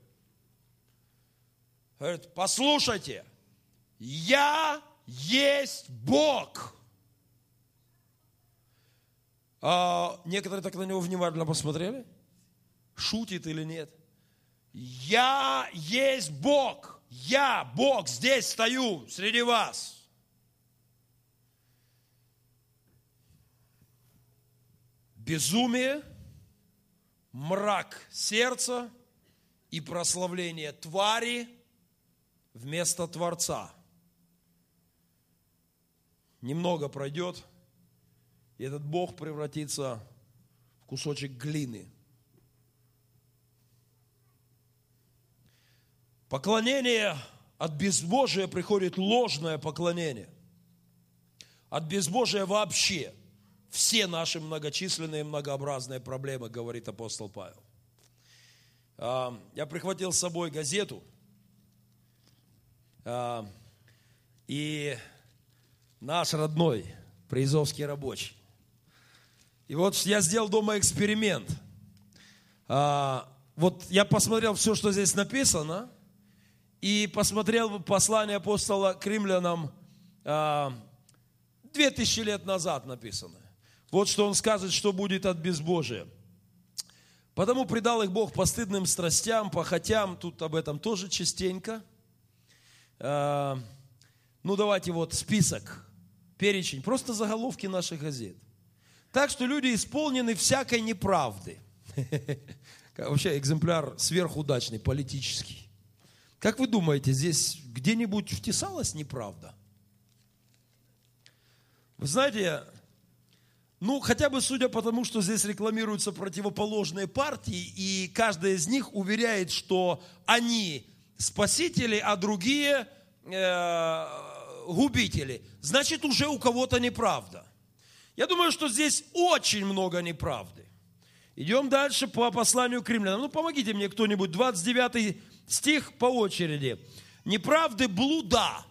Говорит, послушайте, я есть Бог. А некоторые так на него внимательно посмотрели. Шутит или нет? Я есть Бог. Я, Бог, здесь стою среди вас. Безумие, мрак сердца и прославление твари вместо Творца. Немного пройдет, и этот Бог превратится в кусочек глины. Поклонение от безбожия приходит ложное поклонение. От безбожия вообще все наши многочисленные многообразные проблемы, говорит апостол Павел. А, Я прихватил с собой газету, а, и наш родной призовский рабочий. И вот я сделал дома эксперимент. А, Вот я посмотрел все, что здесь написано, и посмотрел послание апостола к римлянам а, две тысячи лет назад написанное. Вот что он скажет, что будет от безбожия. Потому предал их Бог постыдным страстям, похотям, тут об этом тоже частенько. А, Ну, давайте вот список, перечень, просто заголовки наших газет. Так что люди исполнены всякой неправды. Вообще экземпляр сверхудачный, политический. Как вы думаете, здесь где-нибудь втесалась неправда? Вы знаете, ну, хотя бы судя по тому, что здесь рекламируются противоположные партии, и каждая из них уверяет, что они спасители, а другие э, губители. Значит, уже у кого-то неправда. Я думаю, что здесь очень много неправды. Идем дальше по посланию к римлянам. Ну, помогите мне кто-нибудь, 29 стих по очереди. Неправды блуда.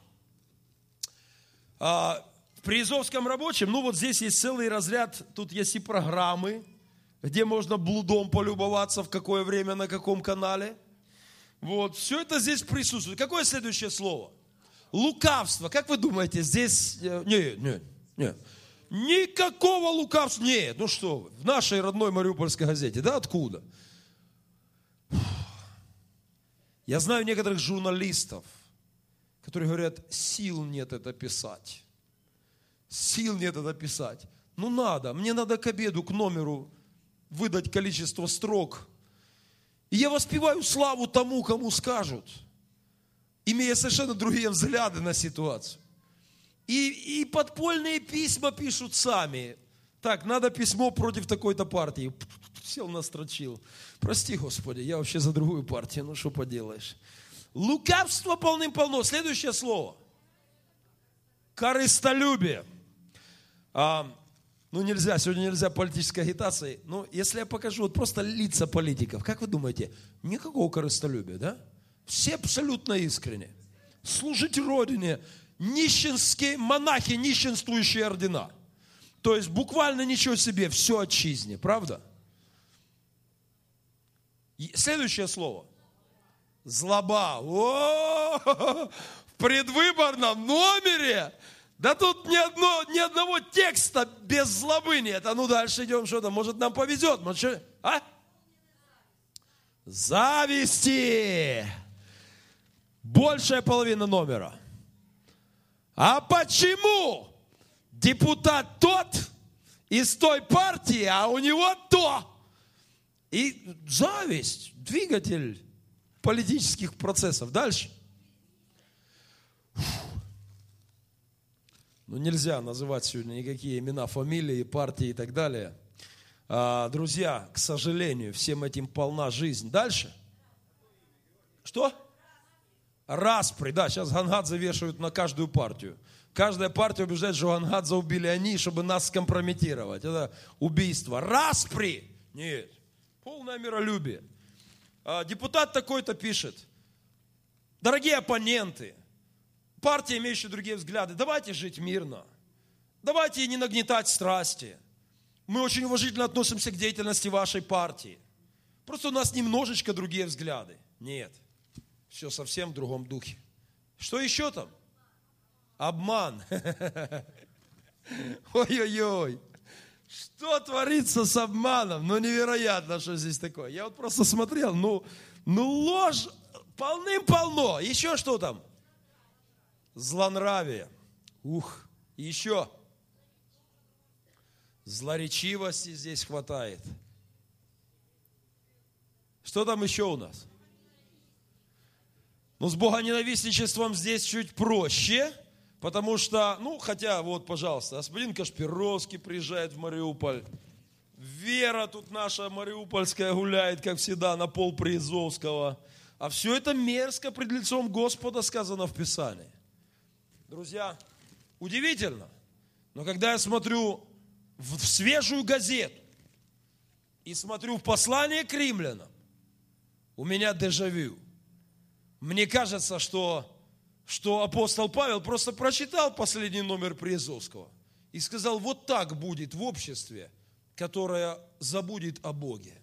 А, в рабочем, ну вот здесь есть целый разряд, тут есть и программы, где можно блудом полюбоваться, в какое время, на каком канале. Вот, все это здесь присутствует. Какое следующее слово? Лукавство. Как вы думаете, здесь... э, Нет, нет, нет. Никакого лукавства. Нет, ну что вы, в нашей родной Мариупольской газете, да, откуда? Я знаю некоторых журналистов, которые говорят, сил нет это писать. Сил нет это писать. Ну надо, мне надо к обеду, к номеру выдать количество строк. И я воспеваю славу тому, кому скажут, имея совершенно другие взгляды на ситуацию. И, и подпольные письма пишут сами. Так, надо письмо против такой-то партии. Сел, настрочил. Прости, Господи, я вообще за другую партию. Ну, что поделаешь. Лукавство полным-полно. Следующее слово. Корыстолюбие. А, ну, нельзя, сегодня нельзя политической агитации. Ну, если я покажу вот просто лица политиков, как вы думаете, никакого корыстолюбия, да? Все абсолютно искренне. Служить Родине, нищенские монахи, нищенствующие ордена. То есть буквально ничего себе, все отчизне, правда? И Следующее слово. Злоба. О, в предвыборном номере. Да тут ни, одно, ни одного текста без злобы нет. А ну дальше идем, что там, может нам повезет. Может, а? Зависти. Большая половина номера. А почему депутат тот из той партии, а у него то? И зависть, двигатель политических процессов. Дальше. Ну, нельзя называть сегодня никакие имена, фамилии, партии и так далее. А, друзья, к сожалению, всем этим полна жизнь. Дальше. Что? Распри, да, сейчас Гангадзе вешают на каждую партию. Каждая партия убеждает, что Гангадзе убили они, чтобы нас скомпрометировать. Это убийство. Распри! Нет. Полное миролюбие. А, депутат такой-то пишет. Дорогие оппоненты, партии, имеющие другие взгляды, давайте жить мирно. Давайте не нагнетать страсти. Мы очень уважительно относимся к деятельности вашей партии. Просто у нас немножечко другие взгляды. Нет. Все совсем в другом духе. Что еще там? Обман. Ой-ой-ой. Что творится с обманом? Ну, невероятно, что здесь такое. Я вот просто смотрел, ну, ну ложь полным-полно. Еще что там? Злонравие. Ух, еще. Злоречивости здесь хватает. Что там еще у нас? Ну, с богоненавистничеством здесь чуть проще, потому что, ну, хотя, вот, пожалуйста, господин Кашпировский приезжает в Мариуполь, Вера тут наша мариупольская гуляет, как всегда, на пол Приизовского. А все это мерзко пред лицом Господа сказано в Писании. Друзья, удивительно, но когда я смотрю в свежую газету и смотрю в послание к римлянам, у меня дежавю. Мне кажется, что, что апостол Павел просто прочитал последний номер Приазовского и сказал, вот так будет в обществе, которое забудет о Боге.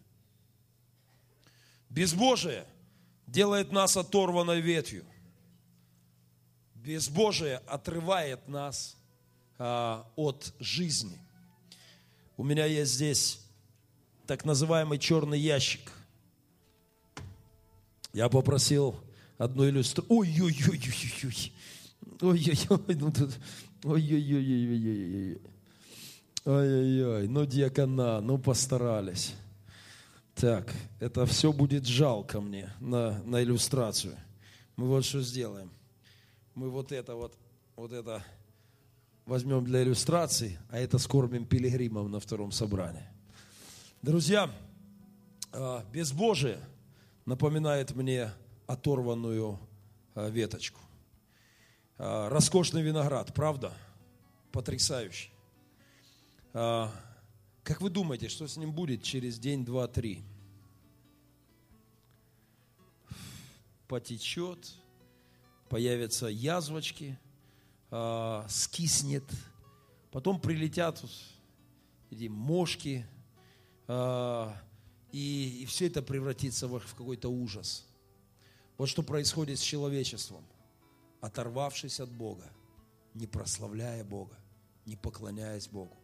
Безбожие делает нас оторванной ветвью. Безбожие отрывает нас а, от жизни. У меня есть здесь так называемый черный ящик. Я попросил одну иллюстрацию. Ой-ой-ой-ой-ой. Ой-ой-ой. Ну тут... Ой-ой-ой-ой-ой-ой. Ой-ой-ой. Ну, диакона, ну, постарались. Так, это все будет жалко мне на, на иллюстрацию. Мы вот что сделаем. Мы вот это вот, вот это возьмем для иллюстрации, а это скормим пилигримам на втором собрании. Друзья, а, безбожие напоминает мне оторванную а, веточку. А, Роскошный виноград, правда? Потрясающий. Как вы думаете, что с ним будет через день, два, три? Потечет, появятся язвочки, а, скиснет, потом прилетят эти мошки, а, и, и все это превратится в, в какой-то ужас. Вот что происходит с человечеством, оторвавшись от Бога, не прославляя Бога, не поклоняясь Богу,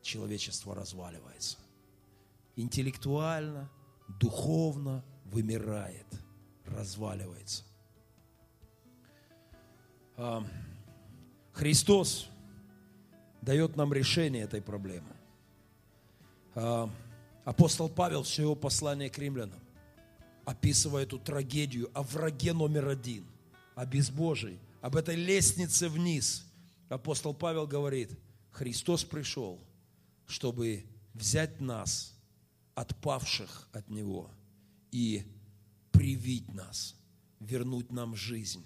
человечество разваливается. Интеллектуально, духовно вымирает, разваливается. А, Христос дает нам решение этой проблемы. А, Апостол Павел, все его послание к римлянам, описывая эту трагедию о враге номер один, о безбожии, об этой лестнице вниз. Апостол Павел говорит, Христос пришел, чтобы взять нас, отпавших от Него, и привить нас, вернуть нам жизнь,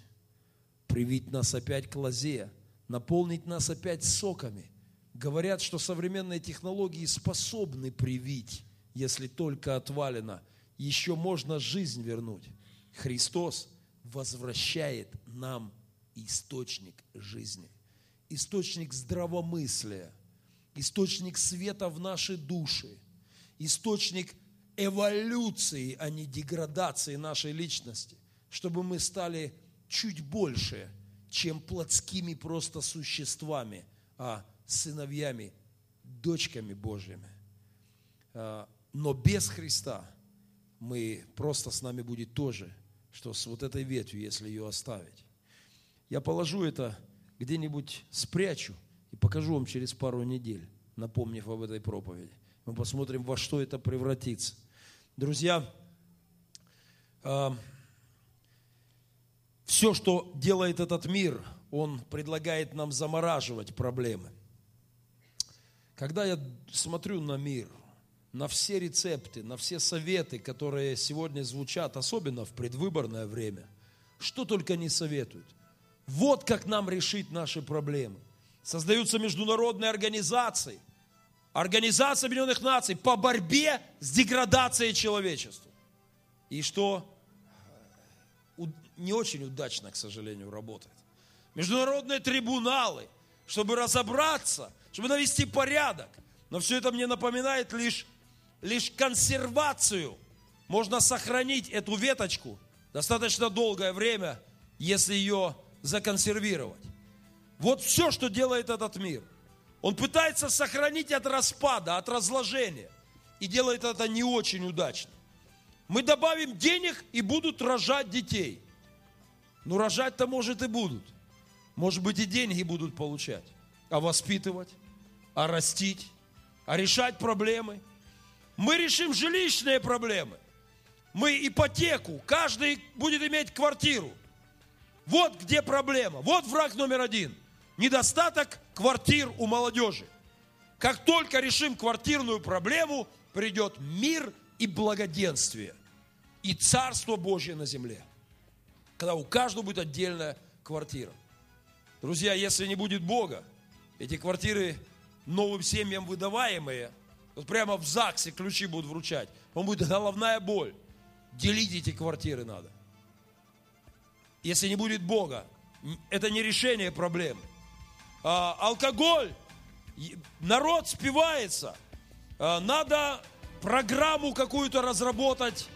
привить нас опять к лозе, наполнить нас опять соками. Говорят, что современные технологии способны привить, если только отвалено. Еще можно жизнь вернуть. Христос возвращает нам источник жизни, источник здравомыслия, источник света в нашей душе, источник эволюции, а не деградации нашей личности, чтобы мы стали чуть больше, чем плотскими просто существами, а сыновьями, дочками Божьими. А, но без Христа мы просто с нами будет тоже, что с вот этой ветвью, если ее оставить. Я положу это где-нибудь спрячу и покажу вам через пару недель, напомнив об этой проповеди. Мы посмотрим, во что это превратится. Друзья, а, все, что делает этот мир, он предлагает нам замораживать проблемы. Когда я смотрю на мир, на все рецепты, на все советы, которые сегодня звучат, особенно в предвыборное время, что только не советуют. Вот как нам решить наши проблемы. Создаются международные организации, Организация Объединенных Наций по борьбе с деградацией человечества. И что не очень удачно, к сожалению, работает. Международные трибуналы, чтобы разобраться, чтобы навести порядок. Но все это мне напоминает лишь, лишь консервацию. Можно сохранить эту веточку достаточно долгое время, если ее законсервировать. Вот все, что делает этот мир. Он пытается сохранить от распада, от разложения. И делает это не очень удачно. Мы добавим денег и будут рожать детей. Ну, рожать-то, может, и будут. Может быть, и деньги будут получать. А воспитывать, а растить, а решать проблемы. Мы решим жилищные проблемы. Мы ипотеку. Каждый будет иметь квартиру. Вот где проблема. Вот враг номер один. Недостаток квартир у молодежи. Как только решим квартирную проблему, придет мир и благоденствие. И Царство Божье на земле когда у каждого будет отдельная квартира. Друзья, если не будет Бога, эти квартиры новым семьям выдаваемые, вот прямо в ЗАГСе ключи будут вручать, вам будет головная боль. Делить эти квартиры надо. Если не будет Бога, это не решение проблемы. А, алкоголь, народ спивается, а, надо программу какую-то разработать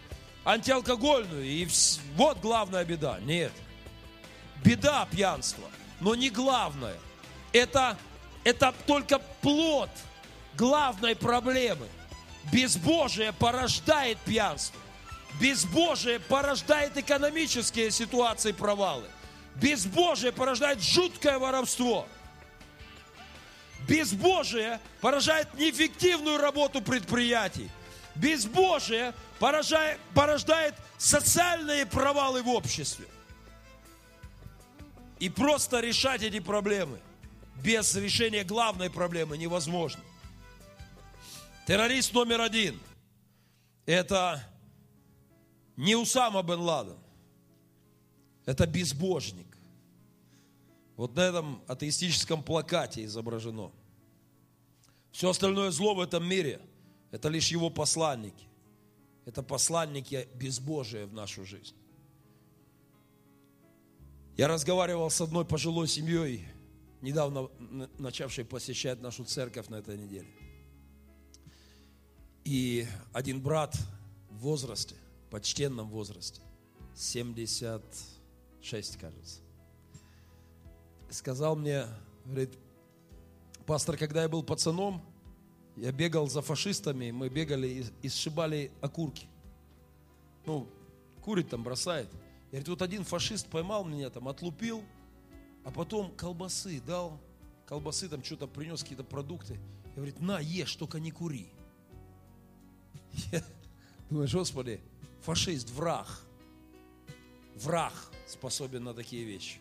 антиалкогольную, и вот главная беда. Нет. Беда пьянства, но не главное. Это, это только плод главной проблемы. Безбожие порождает пьянство. Безбожие порождает экономические ситуации провалы. Безбожие порождает жуткое воровство. Безбожие порождает неэффективную работу предприятий. Безбожие порождает, порождает социальные провалы в обществе. И просто решать эти проблемы без решения главной проблемы невозможно. Террорист номер один – это не Усама бен Ладен, это безбожник. Вот на этом атеистическом плакате изображено. Все остальное зло в этом мире – это лишь его посланники. Это посланники безбожия в нашу жизнь. Я разговаривал с одной пожилой семьей, недавно начавшей посещать нашу церковь на этой неделе. И один брат в возрасте, почтенном возрасте, 76, кажется, сказал мне, говорит, пастор, когда я был пацаном, я бегал за фашистами, мы бегали и, сшибали окурки. Ну, курит там бросает. Я говорит, вот один фашист поймал меня там, отлупил, а потом колбасы дал, колбасы там что-то принес, какие-то продукты. Я говорит, на, ешь, только не кури. Я думаю, Господи, фашист, враг. Враг способен на такие вещи.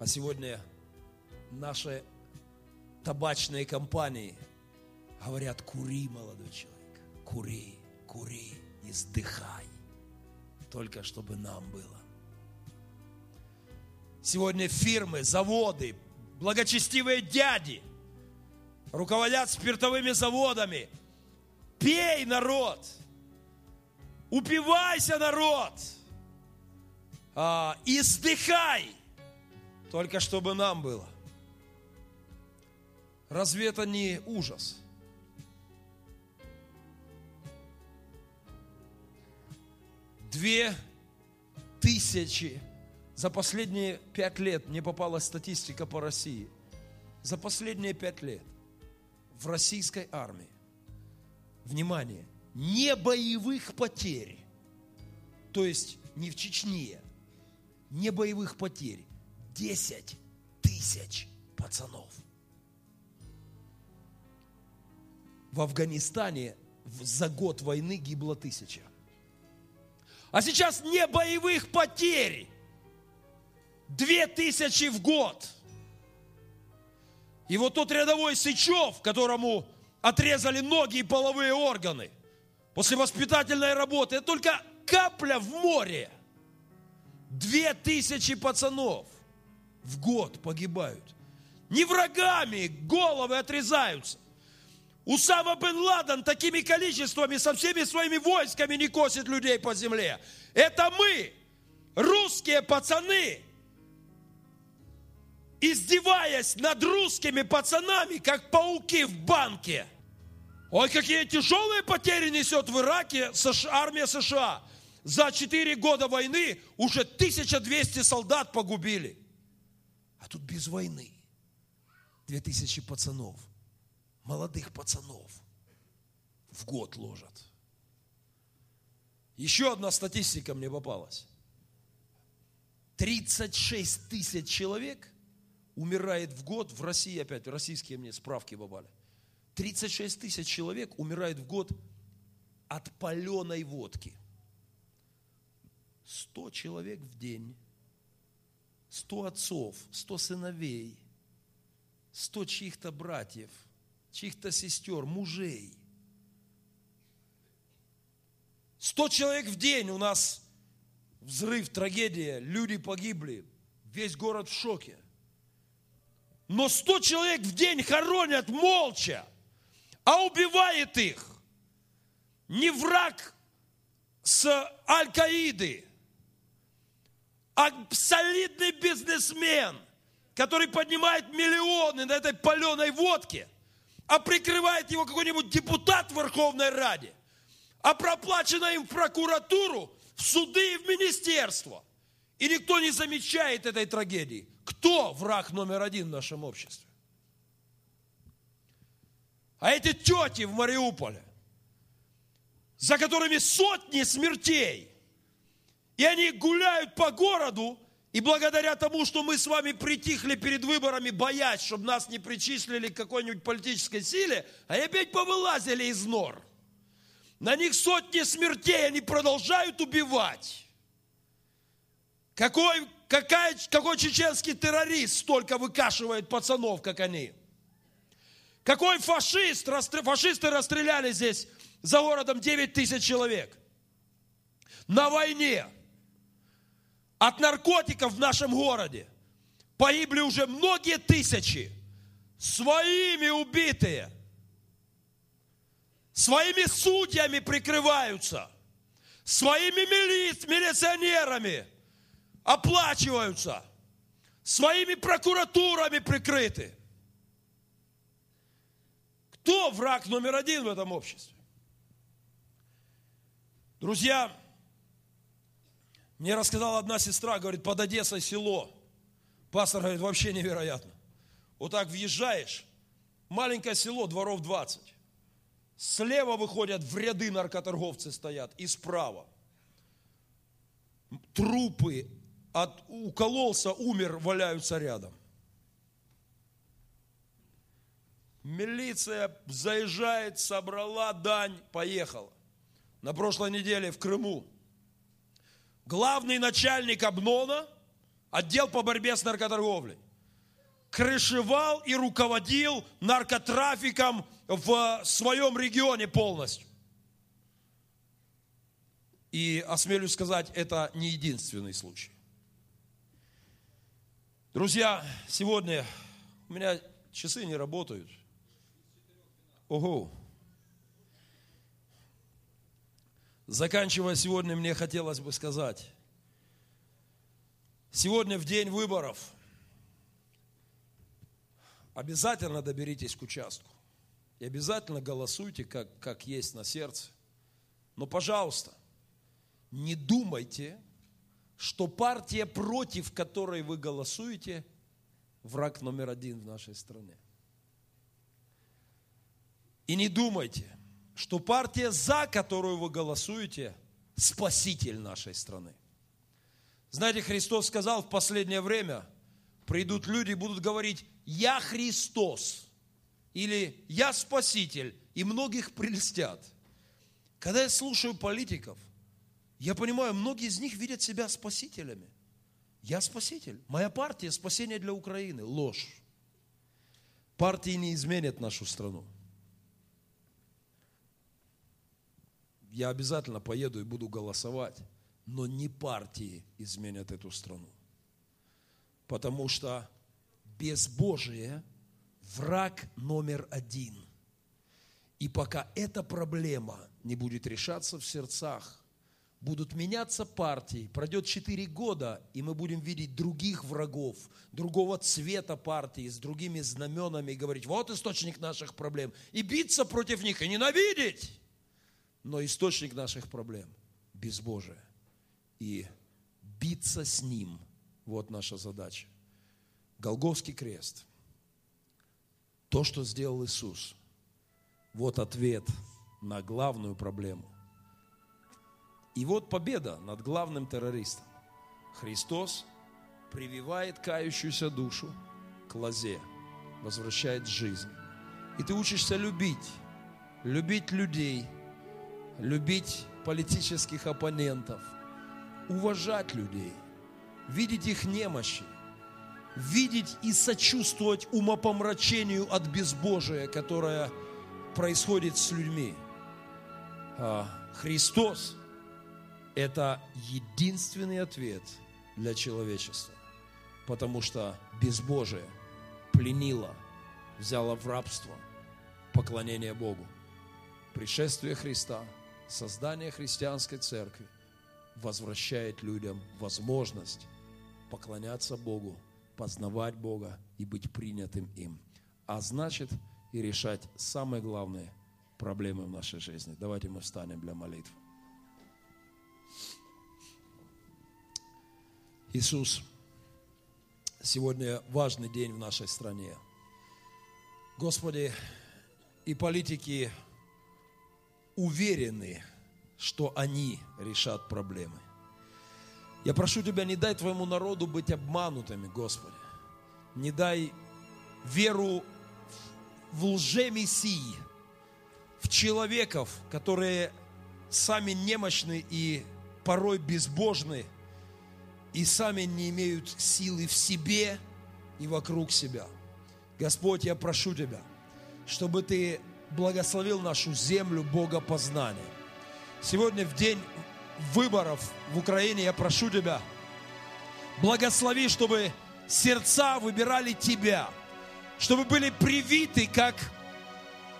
А сегодня наши табачные компании – Говорят, кури, молодой человек, кури, кури, издыхай. Только чтобы нам было. Сегодня фирмы, заводы, благочестивые дяди руководят спиртовыми заводами. Пей, народ! Упивайся, народ! А, издыхай! Только чтобы нам было. Разве это не ужас? Две тысячи за последние пять лет мне попалась статистика по России. За последние пять лет в российской армии, внимание, не боевых потерь, то есть не в Чечне, не боевых потерь, 10 тысяч пацанов. В Афганистане за год войны гибло тысяча. А сейчас не боевых потерь. Две тысячи в год. И вот тот рядовой Сычев, которому отрезали ноги и половые органы после воспитательной работы, это только капля в море. Две тысячи пацанов в год погибают. Не врагами головы отрезаются. Усама бен Ладен такими количествами со всеми своими войсками не косит людей по земле. Это мы, русские пацаны, издеваясь над русскими пацанами, как пауки в банке. Ой, какие тяжелые потери несет в Ираке армия США. За 4 года войны уже 1200 солдат погубили. А тут без войны 2000 пацанов – молодых пацанов в год ложат. Еще одна статистика мне попалась. 36 тысяч человек умирает в год в России, опять российские мне справки бабали. 36 тысяч человек умирает в год от паленой водки. 100 человек в день, 100 отцов, 100 сыновей, 100 чьих-то братьев – чьих-то сестер, мужей. Сто человек в день у нас взрыв, трагедия, люди погибли, весь город в шоке. Но сто человек в день хоронят молча, а убивает их не враг с Аль-Каиды, а солидный бизнесмен, который поднимает миллионы на этой паленой водке – а прикрывает его какой-нибудь депутат в Верховной Раде, а проплачено им в прокуратуру, в суды и в министерство. И никто не замечает этой трагедии. Кто враг номер один в нашем обществе? А эти тети в Мариуполе, за которыми сотни смертей, и они гуляют по городу, и благодаря тому, что мы с вами притихли перед выборами, боясь, чтобы нас не причислили к какой-нибудь политической силе, они опять повылазили из нор. На них сотни смертей, они продолжают убивать. Какой, какая, какой чеченский террорист столько выкашивает пацанов, как они? Какой фашист, фашисты расстреляли здесь за городом 9 тысяч человек. На войне. От наркотиков в нашем городе. Погибли уже многие тысячи, своими убитые, своими судьями прикрываются, своими милиц, милиционерами оплачиваются, своими прокуратурами прикрыты. Кто враг номер один в этом обществе? Друзья, мне рассказала одна сестра, говорит, под Одессой село. Пастор говорит, вообще невероятно. Вот так въезжаешь, маленькое село, дворов 20. Слева выходят в ряды наркоторговцы стоят и справа. Трупы от, укололся, умер, валяются рядом. Милиция заезжает, собрала дань, поехала. На прошлой неделе в Крыму главный начальник Обнона, отдел по борьбе с наркоторговлей, крышевал и руководил наркотрафиком в своем регионе полностью. И осмелюсь сказать, это не единственный случай. Друзья, сегодня у меня часы не работают. Ого. Заканчивая сегодня, мне хотелось бы сказать, сегодня в день выборов обязательно доберитесь к участку. И обязательно голосуйте, как, как есть на сердце. Но, пожалуйста, не думайте, что партия, против которой вы голосуете, враг номер один в нашей стране. И не думайте, что партия, за которую вы голосуете, спаситель нашей страны. Знаете, Христос сказал в последнее время, придут люди и будут говорить, я Христос, или я Спаситель, и многих прельстят. Когда я слушаю политиков – я понимаю, многие из них видят себя спасителями. Я спаситель. Моя партия – спасение для Украины. Ложь. Партии не изменят нашу страну. Я обязательно поеду и буду голосовать, но не партии изменят эту страну. Потому что безбожие – враг номер один. И пока эта проблема не будет решаться в сердцах будут меняться партии, пройдет 4 года, и мы будем видеть других врагов, другого цвета партии, с другими знаменами, и говорить, вот источник наших проблем, и биться против них, и ненавидеть. Но источник наших проблем – безбожие. И биться с ним – вот наша задача. Голговский крест – то, что сделал Иисус – вот ответ на главную проблему и вот победа над главным террористом. Христос прививает кающуюся душу к лозе, возвращает жизнь. И ты учишься любить, любить людей, любить политических оппонентов, уважать людей, видеть их немощи, видеть и сочувствовать умопомрачению от безбожия, которое происходит с людьми. А Христос – это единственный ответ для человечества. Потому что безбожие пленило, взяло в рабство поклонение Богу. Пришествие Христа, создание христианской церкви возвращает людям возможность поклоняться Богу, познавать Бога и быть принятым им. А значит и решать самые главные проблемы в нашей жизни. Давайте мы встанем для молитвы. Иисус, сегодня важный день в нашей стране. Господи, и политики уверены, что они решат проблемы. Я прошу Тебя, не дай Твоему народу быть обманутыми, Господи. Не дай веру в лже-мессии, в человеков, которые сами немощны и порой безбожны – и сами не имеют силы в себе и вокруг себя. Господь, я прошу Тебя, чтобы Ты благословил нашу землю богопознания. Сегодня в день выборов в Украине я прошу Тебя, благослови, чтобы сердца выбирали Тебя, чтобы были привиты, как,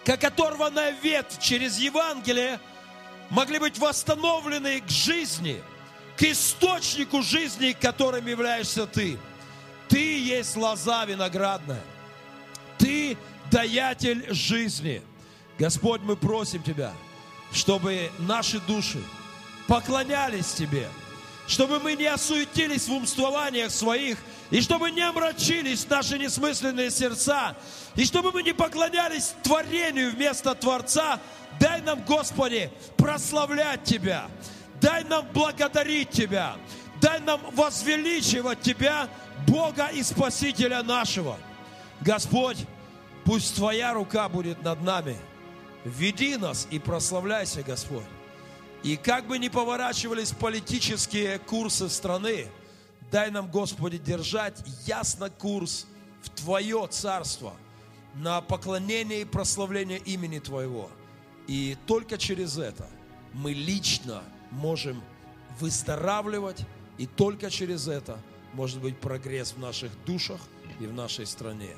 как оторванная ветвь через Евангелие, могли быть восстановлены к жизни – к источнику жизни, которым являешься ты. Ты есть лоза виноградная. Ты даятель жизни. Господь, мы просим Тебя, чтобы наши души поклонялись Тебе, чтобы мы не осуетились в умствованиях своих, и чтобы не омрачились наши несмысленные сердца, и чтобы мы не поклонялись творению вместо Творца, дай нам, Господи, прославлять Тебя, Дай нам благодарить Тебя. Дай нам возвеличивать Тебя, Бога и Спасителя нашего. Господь, пусть Твоя рука будет над нами. Веди нас и прославляйся, Господь. И как бы ни поворачивались политические курсы страны, дай нам, Господи, держать ясно курс в Твое Царство, на поклонение и прославление имени Твоего. И только через это мы лично можем выздоравливать, и только через это может быть прогресс в наших душах и в нашей стране.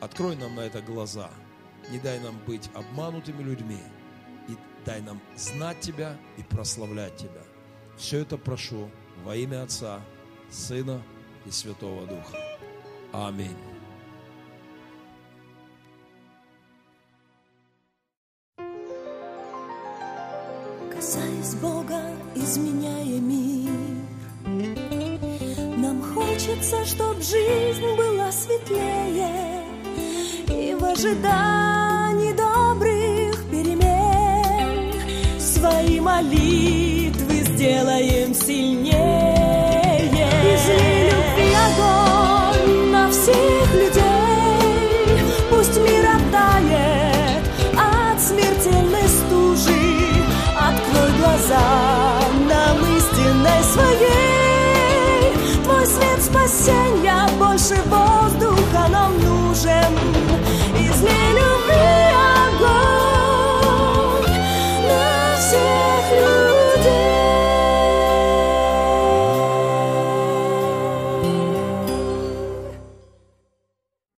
Открой нам на это глаза. Не дай нам быть обманутыми людьми. И дай нам знать Тебя и прославлять Тебя. Все это прошу во имя Отца, Сына и Святого Духа. Аминь. Касаясь Бога, изменяя мир, нам хочется, чтоб жизнь была светлее и в ожидании добрых перемен свои молитвы сделаем сильнее. Изли любви огонь на всех людей, пусть мир оттает от смертельной стужи. Открой глаза нам истинной своей, Твой свет спасения больше воздуха нам нужен.